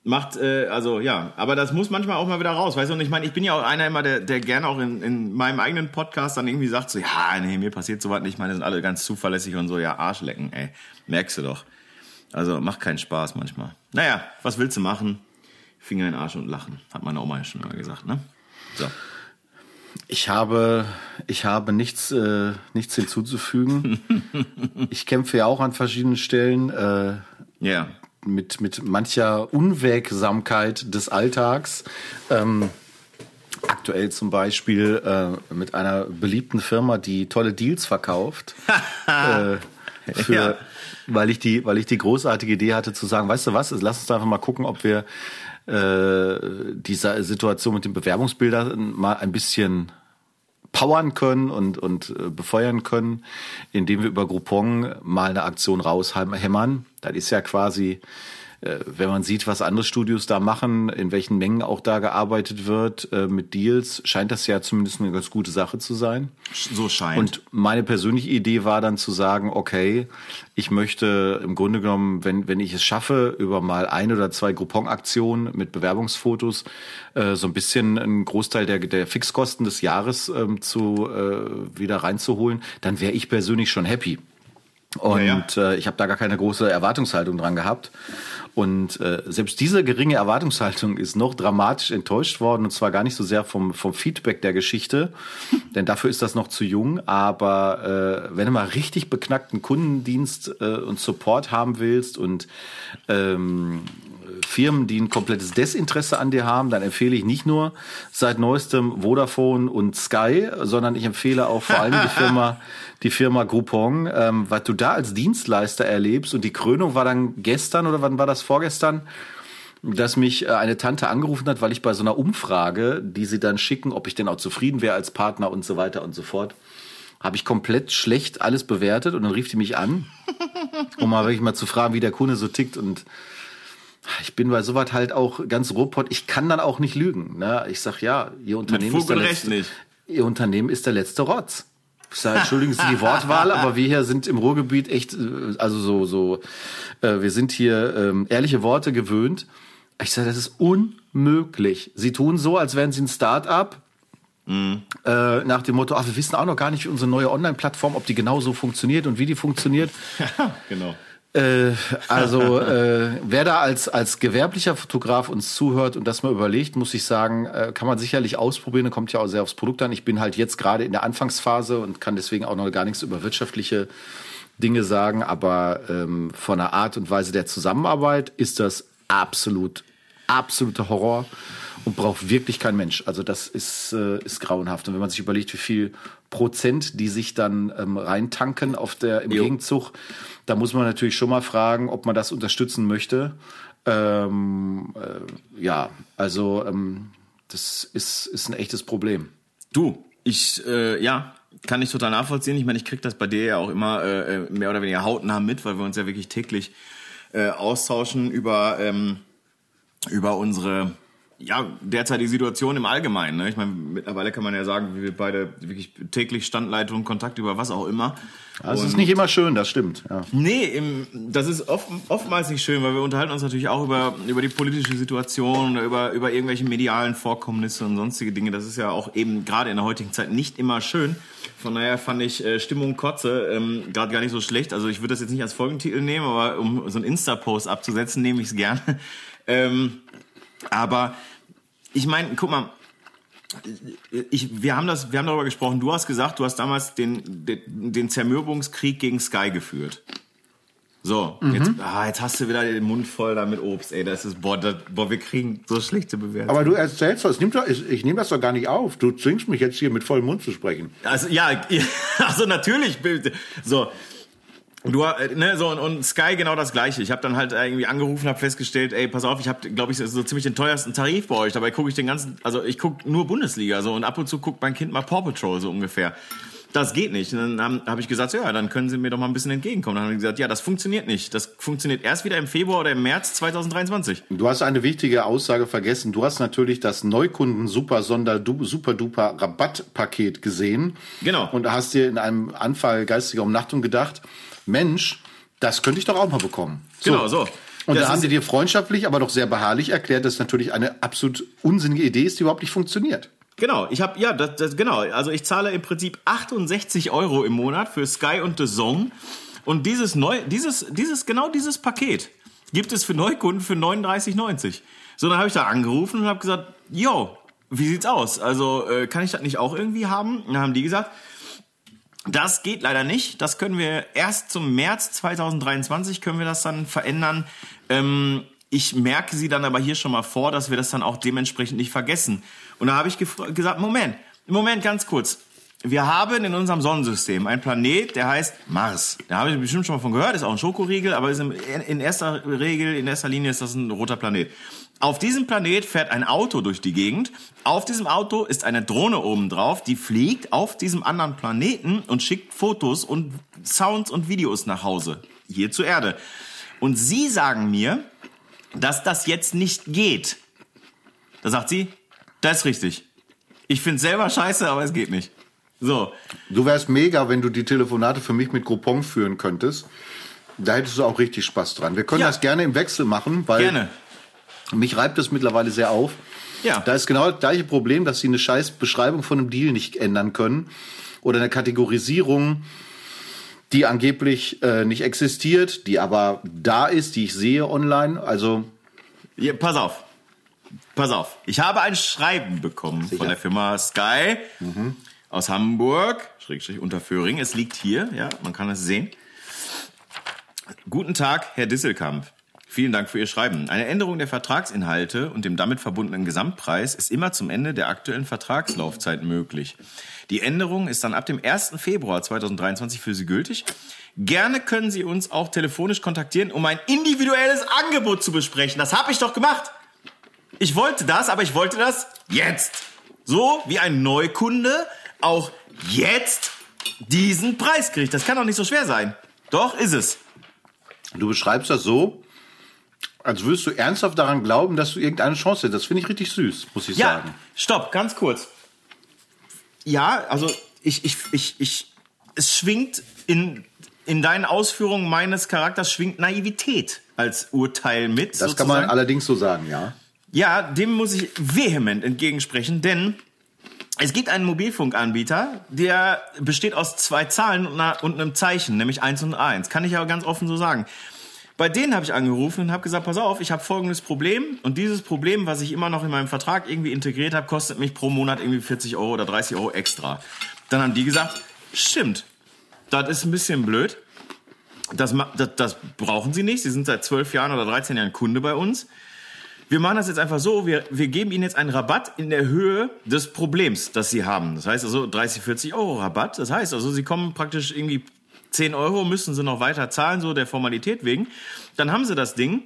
macht, äh, also ja, aber das muss manchmal auch mal wieder raus, weißt du? Und ich meine, ich bin ja auch einer immer, der, der gerne auch in, in meinem eigenen Podcast dann irgendwie sagt so, ja, nee, mir passiert sowas nicht, ich meine, sind alle ganz zuverlässig und so, ja, Arschlecken, ey, merkst du doch. Also macht keinen Spaß manchmal. Naja, was willst du machen? Finger in den Arsch und lachen, hat meine Oma ja schon mal gesagt, ne? So. Ich habe, ich habe nichts, äh, nichts hinzuzufügen. ich kämpfe ja auch an verschiedenen Stellen. Äh, ja mit, mit mancher Unwägsamkeit des Alltags. Ähm, aktuell zum Beispiel äh, mit einer beliebten Firma, die tolle Deals verkauft. äh, für, ja. weil ich die, weil ich die großartige Idee hatte zu sagen, weißt du was, lass uns einfach mal gucken, ob wir äh, diese Situation mit den Bewerbungsbildern mal ein bisschen powern können und, und äh, befeuern können, indem wir über Groupon mal eine Aktion raushämmern. Das ist ja quasi wenn man sieht, was andere Studios da machen, in welchen Mengen auch da gearbeitet wird äh, mit Deals, scheint das ja zumindest eine ganz gute Sache zu sein. So scheint. Und meine persönliche Idee war dann zu sagen, okay, ich möchte im Grunde genommen, wenn, wenn ich es schaffe, über mal ein oder zwei Groupon-Aktionen mit Bewerbungsfotos äh, so ein bisschen einen Großteil der, der Fixkosten des Jahres ähm, zu, äh, wieder reinzuholen, dann wäre ich persönlich schon happy. Und Ja, Äh, ich habe da gar keine große Erwartungshaltung dran gehabt. Und äh, selbst diese geringe Erwartungshaltung ist noch dramatisch enttäuscht worden. Und zwar gar nicht so sehr vom, vom Feedback der Geschichte, denn dafür ist das noch zu jung. Aber äh, wenn du mal richtig beknackten Kundendienst äh, und Support haben willst und ähm, Firmen, die ein komplettes Desinteresse an dir haben, dann empfehle ich nicht nur seit neuestem Vodafone und Sky, sondern ich empfehle auch vor allem die Firma, die Firma Groupon, ähm, was du da als Dienstleister erlebst. Und die Krönung war dann gestern oder wann war das vorgestern? dass mich äh, eine Tante angerufen hat, weil ich bei so einer Umfrage, die sie dann schicken, ob ich denn auch zufrieden wäre als Partner und so weiter und so fort, habe ich komplett schlecht alles bewertet und dann rief die mich an, um mal wirklich mal zu fragen, wie der Kunde so tickt und ich bin bei sowas halt auch ganz robot. Ich kann dann auch nicht lügen. Ne? Ich sag ja, ihr Unternehmen ist der letzte, nicht. ihr Unternehmen ist der letzte Rotz. Ich sage, entschuldigen Sie die Wortwahl, aber wir hier sind im Ruhrgebiet echt, äh, also so, so, äh, wir sind hier ähm, ehrliche Worte gewöhnt. Ich sage, das ist unmöglich. Sie tun so, als wären sie ein Start-up. Äh, nach dem Motto, ach, wir wissen auch noch gar nicht, wie unsere neue Online-Plattform, ob die genau so funktioniert und wie die funktioniert. genau. Äh, also äh, wer da als, als gewerblicher Fotograf uns zuhört und das mal überlegt, muss ich sagen, äh, kann man sicherlich ausprobieren, kommt ja auch sehr aufs Produkt an. Ich bin halt jetzt gerade in der Anfangsphase und kann deswegen auch noch gar nichts über wirtschaftliche Dinge sagen, aber ähm, von der Art und Weise der Zusammenarbeit ist das absolut, absoluter Horror und braucht wirklich kein Mensch. Also das ist, äh, ist grauenhaft. Und wenn man sich überlegt, wie viel Prozent die sich dann ähm, reintanken auf der, im Jo. Gegenzug, da muss man natürlich schon mal fragen, ob man das unterstützen möchte. Ähm, äh, ja, also ähm, das ist, ist ein echtes Problem. Du, ich, äh, ja, kann ich total nachvollziehen. Ich meine, ich krieg das bei dir ja auch immer äh, äh, mehr oder weniger hautnah mit, weil wir uns ja wirklich täglich äh, austauschen über, ähm, über unsere ja, derzeitige Situation im Allgemeinen. Ne? Ich meine, mittlerweile kann man ja sagen, wir beide wirklich täglich Standleitung, Kontakt über was auch immer. Also es ist nicht immer schön, das stimmt. Ja. Nee, im, das ist oft, oftmals nicht schön, weil wir unterhalten uns natürlich auch über, über die politische Situation über, über irgendwelche medialen Vorkommnisse und sonstige Dinge. Das ist ja auch eben gerade in der heutigen Zeit nicht immer schön. Von daher fand ich äh, Stimmung Kotze ähm, gerade gar nicht so schlecht. Also ich würde das jetzt nicht als Folgentitel nehmen, aber um so einen Insta-Post abzusetzen, nehme ich es gerne. Ähm, aber ich meine, guck mal, ich, wir haben das, wir haben darüber gesprochen. Du hast gesagt, du hast damals den, den, den Zermürbungskrieg gegen Sky geführt. So, jetzt, ah, jetzt hast du wieder den Mund voll da mit Obst, ey. Das ist, boah, das, boah wir kriegen so schlechte Bewertungen. Aber du erzählst das, nimm doch, ich, ich nehme das doch gar nicht auf. Du zwingst mich jetzt hier mit vollem Mund zu sprechen. Also ja, also natürlich. So. Du, äh, ne, so und, und Sky genau das gleiche. Ich habe dann halt irgendwie angerufen, habe festgestellt, ey, pass auf, ich habe, glaube ich, so ziemlich den teuersten Tarif bei euch. Dabei gucke ich den ganzen, also ich gucke nur Bundesliga so und ab und zu guckt mein Kind mal Paw Patrol so ungefähr. Das geht nicht. Und dann habe hab ich gesagt, ja, dann können Sie mir doch mal ein bisschen entgegenkommen. Dann haben die gesagt, ja, das funktioniert nicht. Das funktioniert erst wieder im Februar oder im März 2023. Du hast eine wichtige Aussage vergessen. Du hast natürlich das Neukunden Super Sonder du, Super Duper Rabattpaket gesehen. Genau. Und hast dir in einem Anfall geistiger Umnachtung gedacht, Mensch, das könnte ich doch auch mal bekommen. Genau, so. Und Das da haben sie dir freundschaftlich, aber doch sehr beharrlich erklärt, dass es natürlich eine absolut unsinnige Idee ist, die überhaupt nicht funktioniert. Genau, ich habe ja, das, das, genau. Also ich zahle im Prinzip 68 Euro im Monat für Sky und The Zone. Und dieses neu, dieses, dieses, genau dieses Paket gibt es für Neukunden für 39,90. So, dann habe ich da angerufen und habe gesagt, yo, wie sieht's aus? Also äh, kann ich das nicht auch irgendwie haben? Und dann haben die gesagt, das geht leider nicht. Das können wir erst zum März 2023 können wir das dann verändern. Ähm, ich merke sie dann aber hier schon mal vor, dass wir das dann auch dementsprechend nicht vergessen. Und da habe ich gesagt, Moment, Moment, ganz kurz. Wir haben in unserem Sonnensystem einen Planet, der heißt Mars. Da habe ich bestimmt schon mal von gehört, ist auch ein Schokoriegel, aber ist in, erster Regel, in erster Linie ist das ein roter Planet. Auf diesem Planet fährt ein Auto durch die Gegend. Auf diesem Auto ist eine Drohne oben drauf, die fliegt auf diesem anderen Planeten und schickt Fotos und Sounds und Videos nach Hause. Hier zur Erde. Und sie sagen mir, dass das jetzt nicht geht. Da sagt sie, das ist richtig. Ich find's selber scheiße, aber es geht nicht. So. Du wärst mega, wenn du die Telefonate für mich mit Groupon führen könntest. Da hättest du auch richtig Spaß dran. Wir können Ja. das gerne im Wechsel machen, weil Gerne. mich reibt das mittlerweile sehr auf. Ja. Da ist genau das gleiche Problem, dass sie eine scheiß Beschreibung von einem Deal nicht ändern können oder eine Kategorisierung die angeblich äh, nicht existiert, die aber da ist, die ich sehe online. Also Ja, pass auf. Pass auf. Ich habe ein Schreiben bekommen von der Firma Sky aus Hamburg, Schrägstrich Unterföhring. Es liegt hier, ja, man kann es sehen. Guten Tag, Herr Disselkamp. Vielen Dank für Ihr Schreiben. Eine Änderung der Vertragsinhalte und dem damit verbundenen Gesamtpreis ist immer zum Ende der aktuellen Vertragslaufzeit möglich. Die Änderung ist dann ab dem 1. Februar 2023 für Sie gültig. Gerne können Sie uns auch telefonisch kontaktieren, um ein individuelles Angebot zu besprechen. Das habe ich doch gemacht. Ich wollte das, aber ich wollte das jetzt. So wie ein Neukunde auch jetzt diesen Preis kriegt. Das kann doch nicht so schwer sein. Doch, ist es. du beschreibst das so, als würdest du ernsthaft daran glauben, dass du irgendeine Chance hättest. Das finde ich richtig süß, muss ich Ja, sagen. stopp, ganz kurz. Ja, also ich, ich, ich, ich, es schwingt in, in deinen Ausführungen meines Charakters schwingt Naivität als Urteil mit. Das kann man sozusagen. allerdings so sagen, ja. Ja, dem muss ich vehement entgegensprechen, denn es gibt einen Mobilfunkanbieter, der besteht aus zwei Zahlen und, einer, und einem Zeichen, nämlich 1 und 1. Kann ich aber ganz offen so sagen. Bei denen habe ich angerufen und habe gesagt, pass auf, ich habe folgendes Problem und dieses Problem, was ich immer noch in meinem Vertrag irgendwie integriert habe, kostet mich pro Monat irgendwie 40 Euro oder 30 Euro extra. Dann haben die gesagt, stimmt, das ist ein bisschen blöd. Das, das, das brauchen sie nicht. Sie sind seit 12 Jahren oder 13 Jahren Kunde bei uns. Wir machen das jetzt einfach so, wir, wir geben Ihnen jetzt einen Rabatt in der Höhe des Problems, das Sie haben. Das heißt also 30, 40 Euro Rabatt. Das heißt also, Sie kommen praktisch irgendwie 10 Euro, müssen Sie noch weiter zahlen, so der Formalität wegen. Dann haben Sie das Ding,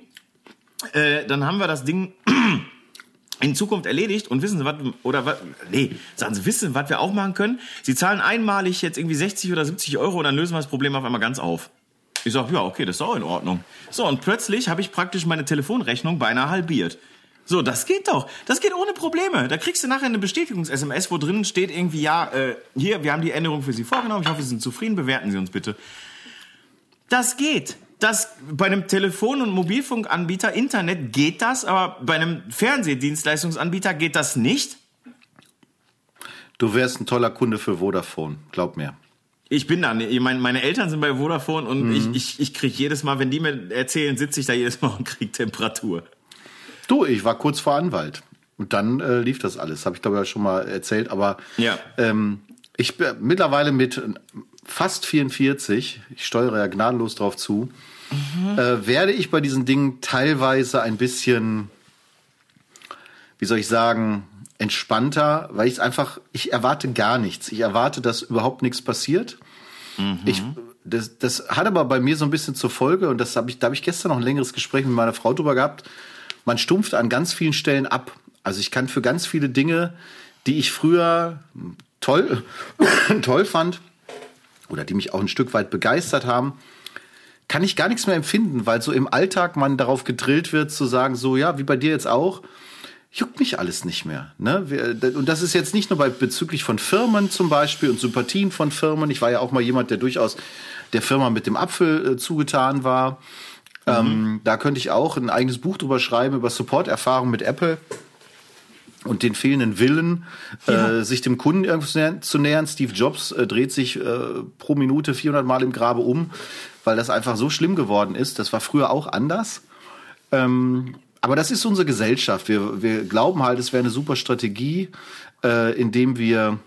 äh, dann haben wir das Ding in Zukunft erledigt und wissen Sie was, oder was, nee, sagen Sie, wissen Sie, was wir auch machen können? Sie zahlen einmalig jetzt irgendwie 60 oder 70 Euro und dann lösen wir das Problem auf einmal ganz auf. Ich sag, ja, okay, das ist auch in Ordnung. So, und plötzlich habe ich praktisch meine Telefonrechnung beinahe halbiert. So, das geht doch. Das geht ohne Probleme. Da kriegst du nachher eine Bestätigungs-SMS, wo drin steht irgendwie, ja, äh, hier, wir haben die Änderung für Sie vorgenommen. Ich hoffe, Sie sind zufrieden. Bewerten Sie uns bitte. Das geht. Das, bei einem Telefon- und Mobilfunkanbieter, Internet geht das, aber bei einem Fernsehdienstleistungsanbieter geht das nicht. Du wärst ein toller Kunde für Vodafone, glaub mir. Ich bin da, ich meine, meine Eltern sind bei Vodafone und ich, ich, ich krieg jedes Mal, wenn die mir erzählen, sitze ich da jedes Mal und krieg Temperatur. Du, ich war kurz vor Anwalt. Und dann äh, lief das alles. Habe ich glaube ich schon mal erzählt. Aber Ja. ähm, ich bin mittlerweile mit fast 44, ich steuere ja gnadenlos drauf zu, äh, werde ich bei diesen Dingen teilweise ein bisschen, wie soll ich sagen, entspannter, weil ich es einfach, ich erwarte gar nichts. Ich erwarte, dass überhaupt nichts passiert. Ich, das, das hat aber bei mir so ein bisschen zur Folge, und das habe ich, da habe ich gestern noch ein längeres Gespräch mit meiner Frau drüber gehabt. Man stumpft an ganz vielen Stellen ab. Also ich kann für ganz viele Dinge, die ich früher toll, toll fand oder die mich auch ein Stück weit begeistert haben, kann ich gar nichts mehr empfinden, weil so im Alltag man darauf gedrillt wird zu sagen, so ja, wie bei dir jetzt auch, juckt mich alles nicht mehr. Ne? Wir- Und das ist jetzt nicht nur bei bezüglich von Firmen zum Beispiel und Sympathien von Firmen. Ich war ja auch mal jemand, der durchaus der Firma mit dem Apfel äh, zugetan war. Ähm, da könnte ich auch ein eigenes Buch drüber schreiben, über Support-Erfahrung mit Apple und den fehlenden Willen, äh, sich dem Kunden irgendwas zu nähern- zu nähern. Steve Jobs äh, dreht sich äh, pro Minute 400 Mal im Grabe um, weil das einfach so schlimm geworden ist. Das war früher auch anders. Ähm, aber das ist unsere Gesellschaft. Wir, wir glauben halt, es wäre eine super Strategie, äh, indem wir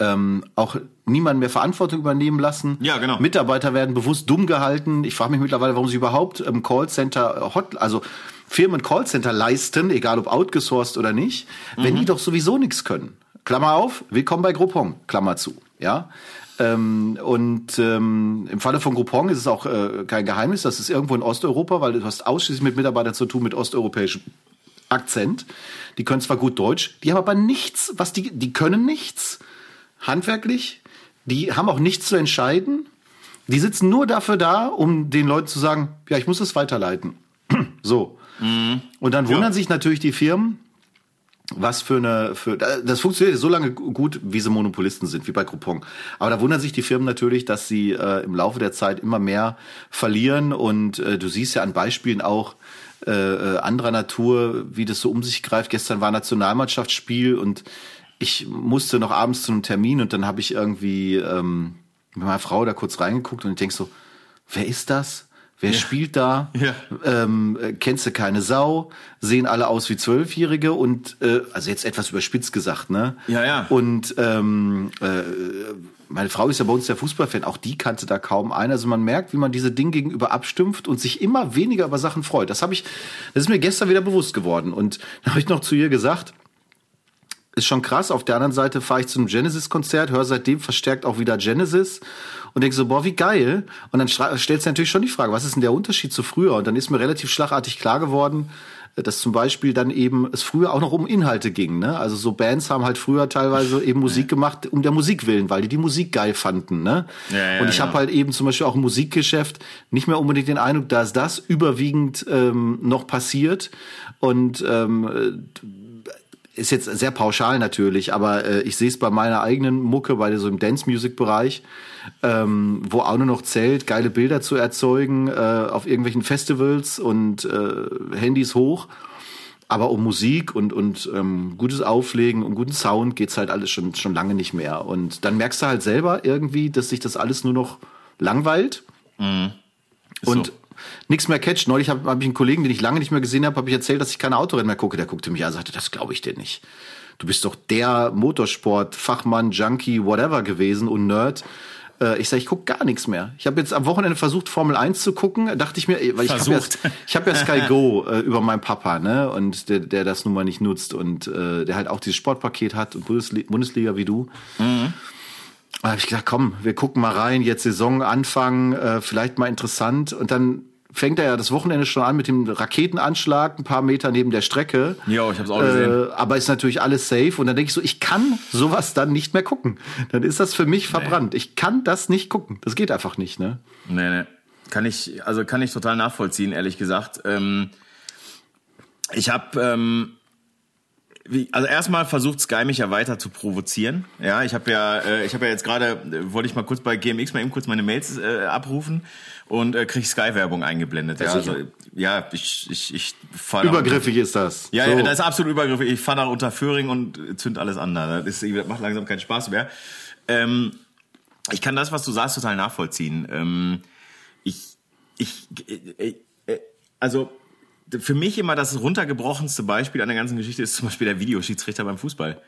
ähm, auch niemanden mehr Verantwortung übernehmen lassen. Ja, genau. Mitarbeiter werden bewusst dumm gehalten. Ich frage mich mittlerweile, warum sie überhaupt im Callcenter Hot, also Firmen Callcenter leisten, egal ob outgesourced oder nicht, wenn die doch sowieso nichts können. Klammer auf, willkommen bei Groupon, Klammer zu. Ja. Ähm, und ähm, im Falle von Groupon ist es auch äh, kein Geheimnis, das ist irgendwo in Osteuropa, weil du hast ausschließlich mit Mitarbeitern zu tun mit osteuropäischem Akzent. Die können zwar gut Deutsch, die haben aber nichts, was die, die können nichts handwerklich. Die haben auch nichts zu entscheiden. Die sitzen nur dafür da, um den Leuten zu sagen, ja, ich muss es weiterleiten. so. Und dann wundern Ja. sich natürlich die Firmen, was für eine, für, das funktioniert so lange gut, wie sie Monopolisten sind, wie bei Groupon. Aber da wundern sich die Firmen natürlich, dass sie äh, im Laufe der Zeit immer mehr verlieren und äh, du siehst ja an Beispielen auch äh, äh, anderer Natur, wie das so um sich greift. Gestern war Nationalmannschaftsspiel und ich musste noch abends zu einem Termin und dann habe ich irgendwie ähm, mit meiner Frau da kurz reingeguckt und ich denk so, wer ist das? Wer ja. spielt da? Ja. Ähm, äh, kennst du keine Sau? Sehen alle aus wie Zwölfjährige und äh, also jetzt etwas überspitzt gesagt, ne? Ja, ja. Und ähm, äh, meine Frau ist ja bei uns der Fußballfan, auch die kannte da kaum einen. Also man merkt, wie man diese Dinge gegenüber abstumpft und sich immer weniger über Sachen freut. Das habe ich, das ist mir gestern wieder bewusst geworden. Und da habe ich noch zu ihr gesagt, ist schon krass. Auf der anderen Seite fahre ich zu einem Genesis-Konzert, höre seitdem verstärkt auch wieder Genesis und denke so, boah, wie geil. Und dann stellst du natürlich schon die Frage, was ist denn der Unterschied zu früher? Und dann ist mir relativ schlagartig klar geworden, dass zum Beispiel dann eben es früher auch noch um Inhalte ging. Ne? Also so Bands haben halt früher teilweise eben Musik gemacht um der Musik willen, weil die die Musik geil fanden. Ne? Ja, ja, und ich ja. habe halt eben zum Beispiel auch im Musikgeschäft nicht mehr unbedingt den Eindruck, dass das überwiegend ähm, noch passiert. Und ähm, ist jetzt sehr pauschal natürlich, aber äh, ich sehe es bei meiner eigenen Mucke, bei so im Dance-Music-Bereich, ähm, wo auch nur noch zählt, geile Bilder zu erzeugen äh, auf irgendwelchen Festivals und äh, Handys hoch. Aber um Musik und, und ähm, gutes Auflegen und guten Sound geht's halt alles schon, schon lange nicht mehr. Und dann merkst du halt selber irgendwie, dass sich das alles nur noch langweilt. Mhm. Und so nichts mehr catcht. Neulich habe hab ich einen Kollegen, den ich lange nicht mehr gesehen habe, habe ich erzählt, dass ich keine Autorennen mehr gucke. Der guckte mich an und sagte, das glaube ich dir nicht. Du bist doch der Motorsport-Fachmann, Junkie, whatever gewesen und Nerd. Äh, ich sage, ich gucke gar nichts mehr. Ich habe jetzt am Wochenende versucht, Formel 1 zu gucken. Dachte ich mir, weil ich habe ja, ich hab ja Sky Go äh, über meinen Papa, ne? Und der, der das nun mal nicht nutzt und äh, der halt auch dieses Sportpaket hat und Bundesliga, Bundesliga wie du. Mhm. Da habe ich gedacht, komm, wir gucken mal rein, jetzt Saison anfangen, äh, vielleicht mal interessant. Und dann fängt er ja das Wochenende schon an mit dem Raketenanschlag, ein paar Meter neben der Strecke. Ja, ich hab's auch gesehen. Äh, aber ist natürlich alles safe. Und dann denke ich so, ich kann sowas dann nicht mehr gucken. Dann ist das für mich verbrannt. Nee. Ich kann das nicht gucken. Das geht einfach nicht, ne? Nee, nee. Kann ich, also kann ich total nachvollziehen, ehrlich gesagt. Ähm, ich habe ähm, also erstmal versucht Sky mich ja weiter zu provozieren. Ja, ich habe ja, äh, ich habe ja jetzt gerade, äh, wollte ich mal kurz bei GMX mal eben kurz meine Mails äh, abrufen und äh, krieg Sky-Werbung eingeblendet. Ja, also, ja, ich, ich, ich fahre Übergriffig unter, ist das. Ja, so. ja, das ist absolut übergriffig. Ich fahre da unter Föhring und zünd alles an. Das, ist, das macht langsam keinen Spaß mehr. Ähm, ich kann das, was du sagst, total nachvollziehen. Ähm, ich, ich, äh, äh, also für mich immer das runtergebrochenste Beispiel an der ganzen Geschichte ist zum Beispiel der Videoschiedsrichter beim Fußball.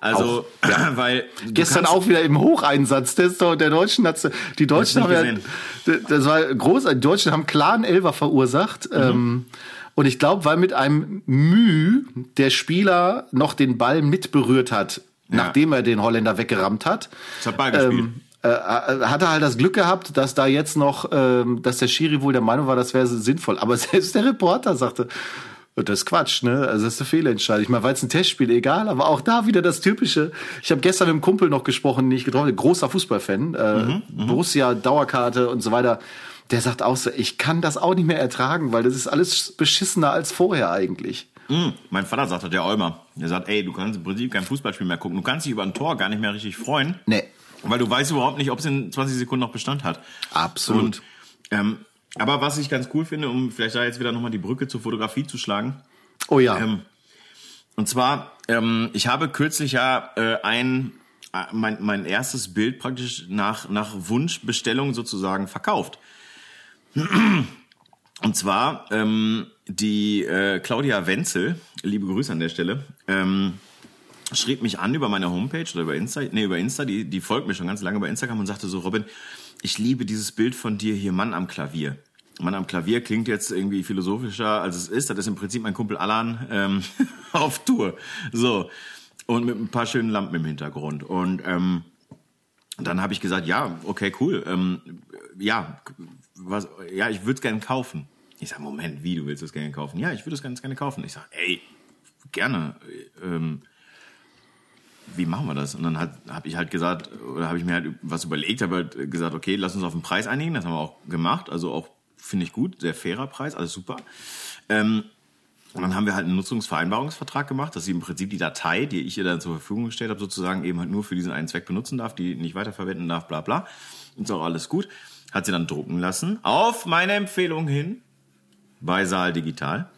Also, auch, ja. weil gestern auch wieder im Hocheinsatz der, der Deutschen hat die Deutschen haben ja, das war groß, die Deutschen haben klaren Elfer verursacht. Mhm. Ähm, und ich glaube, weil mit einem Müh der Spieler noch den Ball mitberührt hat, ja. nachdem er den Holländer weggerammt hat. Das hat Ball gespielt. Ähm, äh, äh, hat er halt das Glück gehabt, dass da jetzt noch, ähm, dass der Schiri wohl der Meinung war, das wäre sinnvoll. Aber selbst der Reporter sagte, das ist Quatsch, ne? Also das ist eine Fehlentscheidung. Ich meine, weil es ein Testspiel, egal, aber auch da wieder das Typische. Ich habe gestern mit einem Kumpel noch gesprochen, den ich getroffen habe, großer Fußballfan, äh, mhm, mhm, Borussia, Dauerkarte und so weiter. Der sagt auch so, ich kann das auch nicht mehr ertragen, weil das ist alles beschissener als vorher eigentlich. Mhm. Mein Vater sagte, der Olmer, der sagt, ey, du kannst im Prinzip kein Fußballspiel mehr gucken. Du kannst dich über ein Tor gar nicht mehr richtig freuen. Nee. Weil du weißt überhaupt nicht, ob es in 20 Sekunden noch Bestand hat. Absolut. Und, ähm, aber was ich ganz cool finde, um vielleicht da jetzt wieder nochmal die Brücke zur Fotografie zu schlagen. Oh ja. Ähm, und zwar, ähm, ich habe kürzlich ja äh, ein, äh, mein, mein erstes Bild praktisch nach, nach Wunschbestellung sozusagen verkauft. Und zwar ähm, die äh, Claudia Wenzel, liebe Grüße an der Stelle, ähm, schrieb mich an über meine Homepage oder über Insta, nee, über Insta, die, die folgt mir schon ganz lange bei Instagram und sagte so, Robin, ich liebe dieses Bild von dir hier, Mann am Klavier. Mann am Klavier klingt jetzt irgendwie philosophischer, als es ist. Das ist im Prinzip mein Kumpel Alan ähm, auf Tour. So. Und mit ein paar schönen Lampen im Hintergrund. Und ähm, dann habe ich gesagt, ja, okay, cool. Ähm, ja, was, ja, ich würde es gerne kaufen. Ich sage, Moment, wie, du willst es gerne kaufen? Ja, ich würde es ganz gerne kaufen. Ich sage, ey, gerne. Ähm, wie machen wir das? Und dann habe ich halt gesagt, oder habe ich mir halt was überlegt, habe halt gesagt, okay, lass uns auf den Preis einigen. Das haben wir auch gemacht. Also auch, finde ich gut, sehr fairer Preis, alles super. Ähm, und dann haben wir halt einen Nutzungsvereinbarungsvertrag gemacht, dass sie im Prinzip die Datei, die ich ihr dann zur Verfügung gestellt habe, sozusagen eben halt nur für diesen einen Zweck benutzen darf, die nicht weiterverwenden darf, bla bla. Ist auch alles gut. Hat sie dann drucken lassen. Auf meine Empfehlung hin bei Saal Digital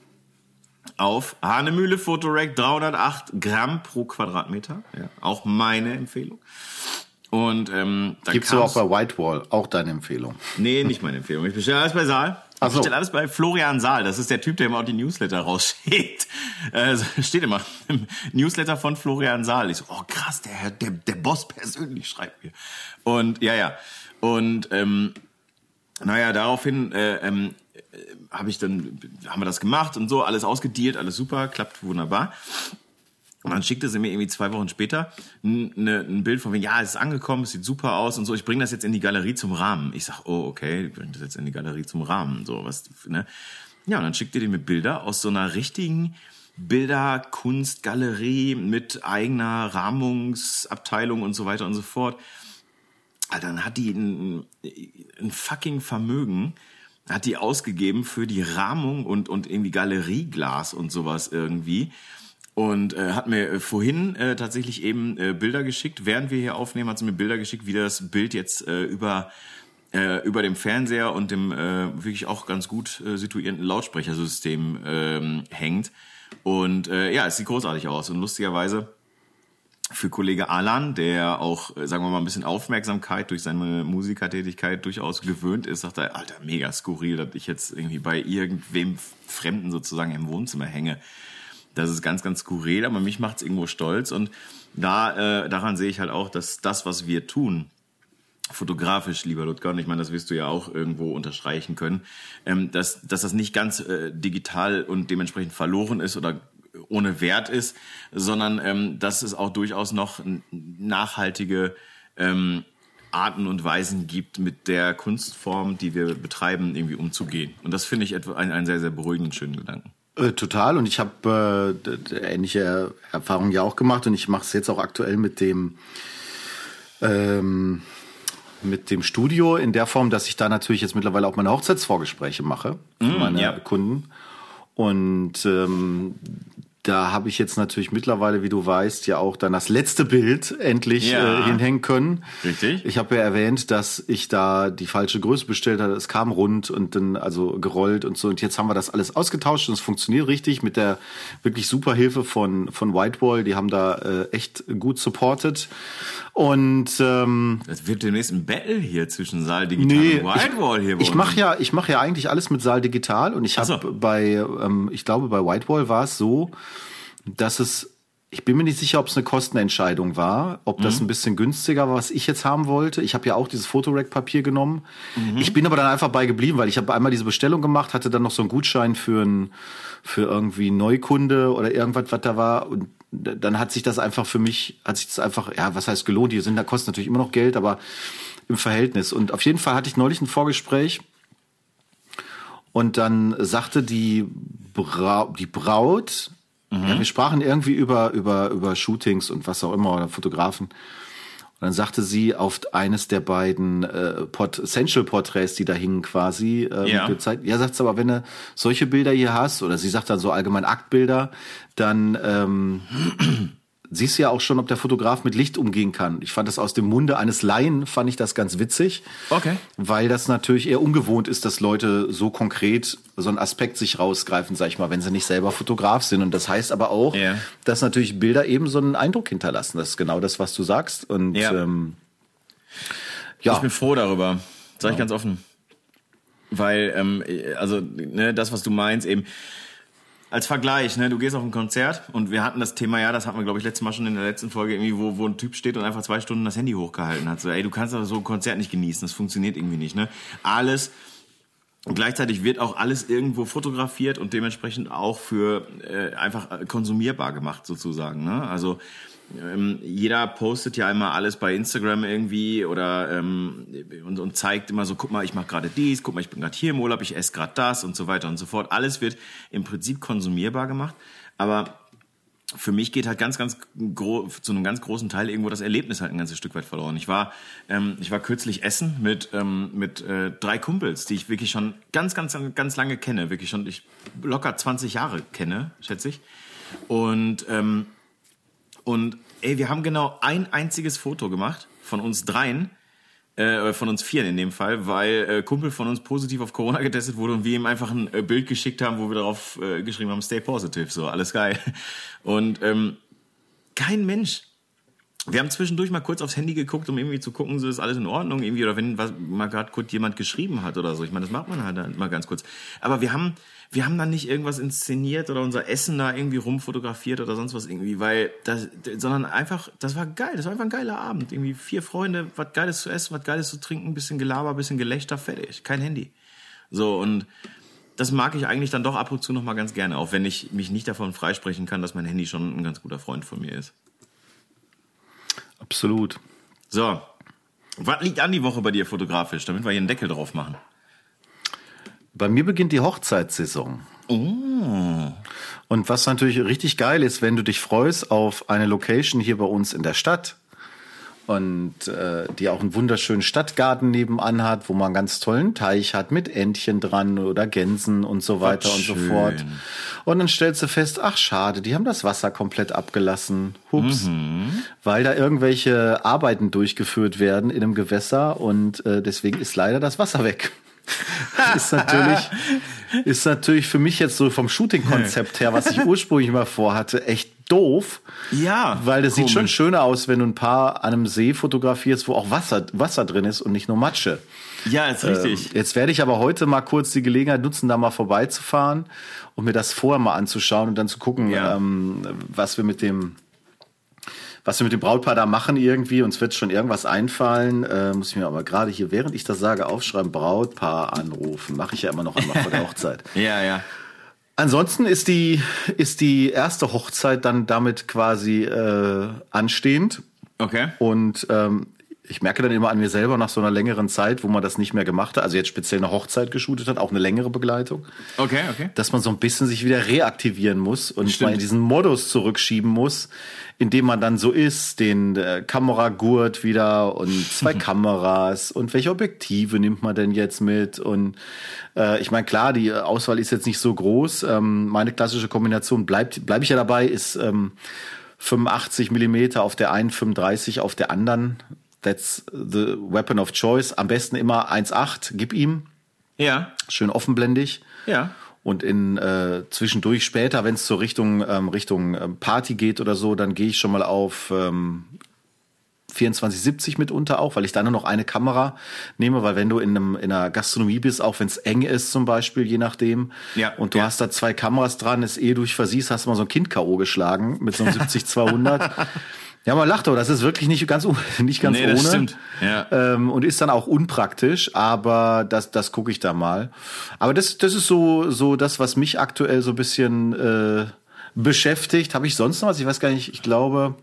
auf Hanemühle Photorec 308 Gramm pro Quadratmeter. Ja, auch meine Empfehlung. Und ähm, dann Gibt's auch bei Whitewall, auch deine Empfehlung. Nee, nicht meine Empfehlung. Ich bestelle alles bei Saal. Ach Ich so. bestelle alles bei Florian Saal. Das ist der Typ, der immer auch die Newsletter rausschickt. Äh, steht immer im Newsletter von Florian Saal. Ich so, oh krass, der, der, der Boss persönlich schreibt mir. Und ja, ja. Und ähm, naja, daraufhin äh, ähm, äh, habe ich dann, haben wir das gemacht und so, alles ausgedealt, alles super, klappt wunderbar. Und dann schickte sie mir irgendwie zwei Wochen später ein, ne, ein Bild von wegen, ja, es ist angekommen, es sieht super aus und so. Ich bringe das jetzt in die Galerie zum Rahmen. Ich sag, oh, okay, ich bringe das jetzt in die Galerie zum Rahmen. So, was, ne? Ja, und dann schickte die mir Bilder aus so einer richtigen Bilderkunstgalerie mit eigener Rahmungsabteilung und so weiter und so fort. Alter, dann hat die ein, ein fucking Vermögen, hat die ausgegeben für die Rahmung und, und irgendwie Galerieglas und sowas irgendwie. Und äh, hat mir äh, vorhin äh, tatsächlich eben äh, Bilder geschickt. Während wir hier aufnehmen, hat sie mir Bilder geschickt, wie das Bild jetzt äh, über äh, über dem Fernseher und dem äh, wirklich auch ganz gut äh, situierten Lautsprechersystem ähm, hängt. Und äh, ja, es sieht großartig aus. Und lustigerweise für Kollege Alan, der auch, äh, sagen wir mal, ein bisschen Aufmerksamkeit durch seine Musikertätigkeit durchaus gewöhnt ist, sagt er, Alter, mega skurril, dass ich jetzt irgendwie bei irgendwem Fremden sozusagen im Wohnzimmer hänge. Das ist ganz, ganz skurril, aber mich macht's irgendwo stolz. Und da, äh, daran sehe ich halt auch, dass das, was wir tun, fotografisch, lieber Ludger, und ich meine, das wirst du ja auch irgendwo unterstreichen können, ähm, dass, dass das nicht ganz äh, digital und dementsprechend verloren ist oder ohne Wert ist, sondern ähm, dass es auch durchaus noch nachhaltige ähm, Arten und Weisen gibt, mit der Kunstform, die wir betreiben, irgendwie umzugehen. Und das finde ich etwa einen, einen sehr, sehr beruhigenden, schönen Gedanken. Äh, total. Und ich habe äh, ähnliche Erfahrungen ja auch gemacht und ich mache es jetzt auch aktuell mit dem ähm, mit dem Studio in der Form, dass ich da natürlich jetzt mittlerweile auch meine Hochzeitsvorgespräche mache für meine ja. Kunden. Und ähm, da habe ich jetzt natürlich mittlerweile, wie du weißt, ja auch dann das letzte Bild endlich Ja. äh, hinhängen können. Richtig. Ich habe ja erwähnt, dass ich da die falsche Größe bestellt hatte. Es kam rund und dann also gerollt und so. Und jetzt haben wir das alles ausgetauscht und es funktioniert richtig mit der wirklich super Hilfe von von Whitewall. Die haben da äh, echt gut supported. Und ähm, Das wird demnächst ein Battle hier zwischen Saal Digital Nee, und Whitewall hier. ich uns. mache ja, ich mache ja eigentlich alles mit Saal Digital und ich habe so. bei, ähm, ich glaube bei Whitewall war es so, dass es, ich bin mir nicht sicher, ob es eine Kostenentscheidung war, ob das Mhm. ein bisschen günstiger war, was ich jetzt haben wollte. Ich habe ja auch dieses Fotorack-Papier genommen. Mhm. Ich bin aber dann einfach bei geblieben, weil ich habe einmal diese Bestellung gemacht, hatte dann noch so einen Gutschein für ein, für irgendwie Neukunde oder irgendwas, was da war und dann hat sich das einfach für mich, hat sich das einfach, ja, was heißt gelohnt? Die sind, da kosten natürlich immer noch Geld, aber im Verhältnis. Und auf jeden Fall hatte ich neulich ein Vorgespräch und dann sagte die, Bra die Braut, ja, wir sprachen irgendwie über, über, über Shootings und was auch immer oder Fotografen. Und dann sagte sie auf eines der beiden äh, Port Essential Porträts, die da hingen quasi, ähm, Ja. gezeigt. Ja, sagt sie aber, wenn du solche Bilder hier hast, oder sie sagt dann so allgemein Aktbilder, dann ähm, siehst du ja auch schon, ob der Fotograf mit Licht umgehen kann. Ich fand das aus dem Munde eines Laien, fand ich das ganz witzig. Okay. Weil das natürlich eher ungewohnt ist, dass Leute so konkret so einen Aspekt sich rausgreifen, sag ich mal, wenn sie nicht selber Fotograf sind. Und das heißt aber auch, Ja. dass natürlich Bilder eben so einen Eindruck hinterlassen. Das ist genau das, was du sagst. Und Ja. ähm, ja, Ich bin froh darüber, sag ich ganz offen. Weil, ähm, also, ne, das, was du meinst, eben als Vergleich, ne, du gehst auf ein Konzert und wir hatten das Thema, ja, das hatten wir, glaube ich, letztes Mal schon in der letzten Folge, irgendwie, wo, wo ein Typ steht und einfach zwei Stunden das Handy hochgehalten hat. So, ey, du kannst aber so ein Konzert nicht genießen, das funktioniert irgendwie nicht, ne? Alles. Und gleichzeitig wird auch alles irgendwo fotografiert und dementsprechend auch für äh, einfach äh, konsumierbar gemacht sozusagen. Ne? Also ähm, jeder postet ja immer alles bei Instagram irgendwie oder ähm, und, und zeigt immer so, guck mal, ich mache gerade dies, guck mal, ich bin gerade hier im Urlaub, ich esse gerade das und so weiter und so fort. Alles wird im Prinzip konsumierbar gemacht, aber für mich geht halt ganz, ganz zu einem ganz großen Teil irgendwo das Erlebnis halt ein ganzes Stück weit verloren. Ich war, ähm, ich war kürzlich essen mit ähm, mit äh, drei Kumpels, die ich wirklich schon ganz, ganz, ganz lange kenne, wirklich schon ich locker 20 Jahre kenne, schätze ich. Und ähm, und ey, wir haben genau ein einziges Foto gemacht von uns dreien, äh, von uns vieren in dem Fall, weil äh, Kumpel von uns positiv auf Corona getestet wurde und wir ihm einfach ein äh, Bild geschickt haben, wo wir darauf äh, geschrieben haben, stay positive, so, alles geil. Und ähm, kein Mensch wir haben zwischendurch mal kurz aufs Handy geguckt, um irgendwie zu gucken, so ist alles in Ordnung irgendwie oder wenn was, mal gerade kurz jemand geschrieben hat oder so. Ich meine, das macht man halt mal ganz kurz. Aber wir haben, wir haben dann nicht irgendwas inszeniert oder unser Essen da irgendwie rumfotografiert oder sonst was irgendwie, weil das, sondern einfach, das war geil. Das war einfach ein geiler Abend. Irgendwie vier Freunde, was Geiles zu essen, was Geiles zu trinken, bisschen Gelaber, bisschen Gelächter, fertig. Kein Handy. So und das mag ich eigentlich dann doch ab und zu noch mal ganz gerne, auch wenn ich mich nicht davon freisprechen kann, dass mein Handy schon ein ganz guter Freund von mir ist. Absolut. So. Was liegt an die Woche bei dir fotografisch, damit wir hier einen Deckel drauf machen? Bei mir beginnt die Hochzeitssaison. Oh. Und was natürlich richtig geil ist, wenn du dich freust auf eine Location hier bei uns in der Stadt, und äh, die auch einen wunderschönen Stadtgarten nebenan hat, wo man einen ganz tollen Teich hat mit Entchen dran oder Gänsen und so weiter Ach, und so fort. Und dann stellst du fest, ach schade, die haben das Wasser komplett abgelassen. Hups. Weil da irgendwelche Arbeiten durchgeführt werden in einem Gewässer und äh, deswegen ist leider das Wasser weg. ist natürlich, ist natürlich für mich jetzt so vom Shooting-Konzept her, was ich ursprünglich mal vorhatte, echt doof. Ja. Weil das sieht komisch. schon schöner aus, wenn du ein paar an einem See fotografierst, wo auch Wasser, Wasser drin ist und nicht nur Matsche. Ja, ist richtig. Ähm, jetzt werde ich aber heute mal kurz die Gelegenheit nutzen, da mal vorbeizufahren und mir das vorher mal anzuschauen und dann zu gucken, Ja. ähm, was wir mit dem was wir mit dem Brautpaar da machen irgendwie, uns wird schon irgendwas einfallen. Äh, muss ich mir aber gerade hier, während ich das sage, aufschreiben, Brautpaar anrufen. Mache ich ja immer noch einmal vor der Hochzeit. ja, ja. Ansonsten ist die, ist die erste Hochzeit dann damit quasi äh, anstehend. Okay. Und ähm, ich merke dann immer an mir selber nach so einer längeren Zeit, wo man das nicht mehr gemacht hat, also jetzt speziell eine Hochzeit geshootet hat, auch eine längere Begleitung, Okay, okay. dass man so ein bisschen sich wieder reaktivieren muss und Stimmt. mal in diesen Modus zurückschieben muss, in dem man dann so ist, den äh, Kameragurt wieder und zwei Kameras und welche Objektive nimmt man denn jetzt mit und äh, ich meine klar, die Auswahl ist jetzt nicht so groß. Ähm, meine klassische Kombination bleibt, bleibe ich ja dabei, ist ähm, 85 Millimeter auf der einen, 35 auf der anderen. That's the weapon of choice. Am besten immer 1,8, gib ihm. Ja, Schön offenblendig. ja. Und in äh, zwischendurch später, wenn es zur Richtung ähm, Richtung ähm, Party geht oder so, dann gehe ich schon mal auf ähm, 2470 mitunter auch, weil ich dann nur noch eine Kamera nehme, weil wenn du in, einem, in einer Gastronomie bist, auch wenn es eng ist zum Beispiel, je nachdem, Ja, und du ja. hast da zwei Kameras dran, ist eh durch versiehst, hast du mal so ein Kind K.O. geschlagen mit so einem 70-200. Ja, man lacht doch, das ist wirklich nicht ganz, nicht ganz Nee, ohne. das stimmt. Ja. Ähm, und ist dann auch unpraktisch, aber das, das gucke ich da mal. Aber das, das ist so, so das, was mich aktuell so ein bisschen äh, beschäftigt. Habe ich sonst noch was? Ich weiß gar nicht. Ich glaube,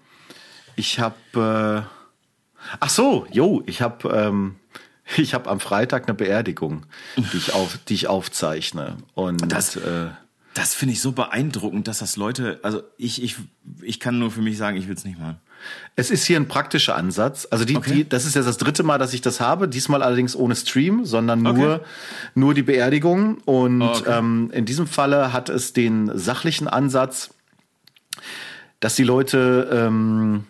ich habe. Äh, ach so, jo, ich habe. Ähm, ich habe am Freitag eine Beerdigung, die ich, auf, die ich aufzeichne. Und Das- äh, Das finde ich so beeindruckend, dass das Leute, also ich, ich, ich kann nur für mich sagen, ich will es nicht machen. Es ist hier ein praktischer Ansatz. Also die, Okay. die, das ist jetzt das dritte Mal, dass ich das habe. Diesmal allerdings ohne Stream, sondern nur, Okay. nur die Beerdigung. Und Oh, okay. ähm, in diesem Falle hat es den sachlichen Ansatz, dass die Leute, ähm,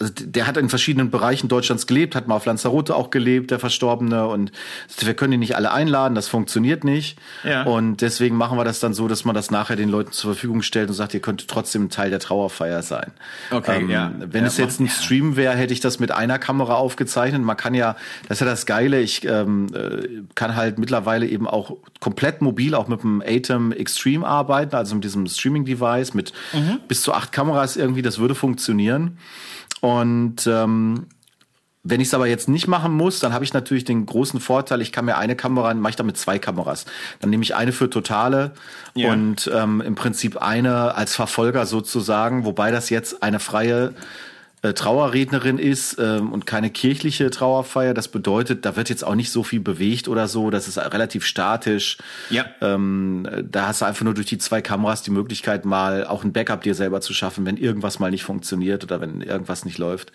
also der hat in verschiedenen Bereichen Deutschlands gelebt, hat mal auf Lanzarote auch gelebt, der Verstorbene. Und wir können die nicht alle einladen, das funktioniert nicht. Ja. Und deswegen machen wir das dann so, dass man das nachher den Leuten zur Verfügung stellt und sagt, ihr könnt trotzdem Teil der Trauerfeier sein. Okay, ja. Wenn Ja, es jetzt ein. Stream wäre, hätte ich das mit einer Kamera aufgezeichnet. Man kann ja, das ist ja das Geile, ich ähm, äh, kann halt mittlerweile eben auch komplett mobil, auch mit dem Atem Extreme arbeiten, also mit diesem Streaming-Device mit Mhm. bis zu acht Kameras irgendwie, das würde funktionieren. Und ähm, wenn ich es aber jetzt nicht machen muss, dann habe ich natürlich den großen Vorteil, ich kann mir eine Kamera, mache ich damit zwei Kameras. Dann nehme ich eine für Totale Ja. und ähm, im Prinzip eine als Verfolger sozusagen, wobei das jetzt eine freie Trauerrednerin ist ähm, und keine kirchliche Trauerfeier. Das bedeutet, da wird jetzt auch nicht so viel bewegt oder so. Das ist relativ statisch. Ja. Ähm, da hast du einfach nur durch die zwei Kameras die Möglichkeit, mal auch ein Backup dir selber zu schaffen, wenn irgendwas mal nicht funktioniert oder wenn irgendwas nicht läuft.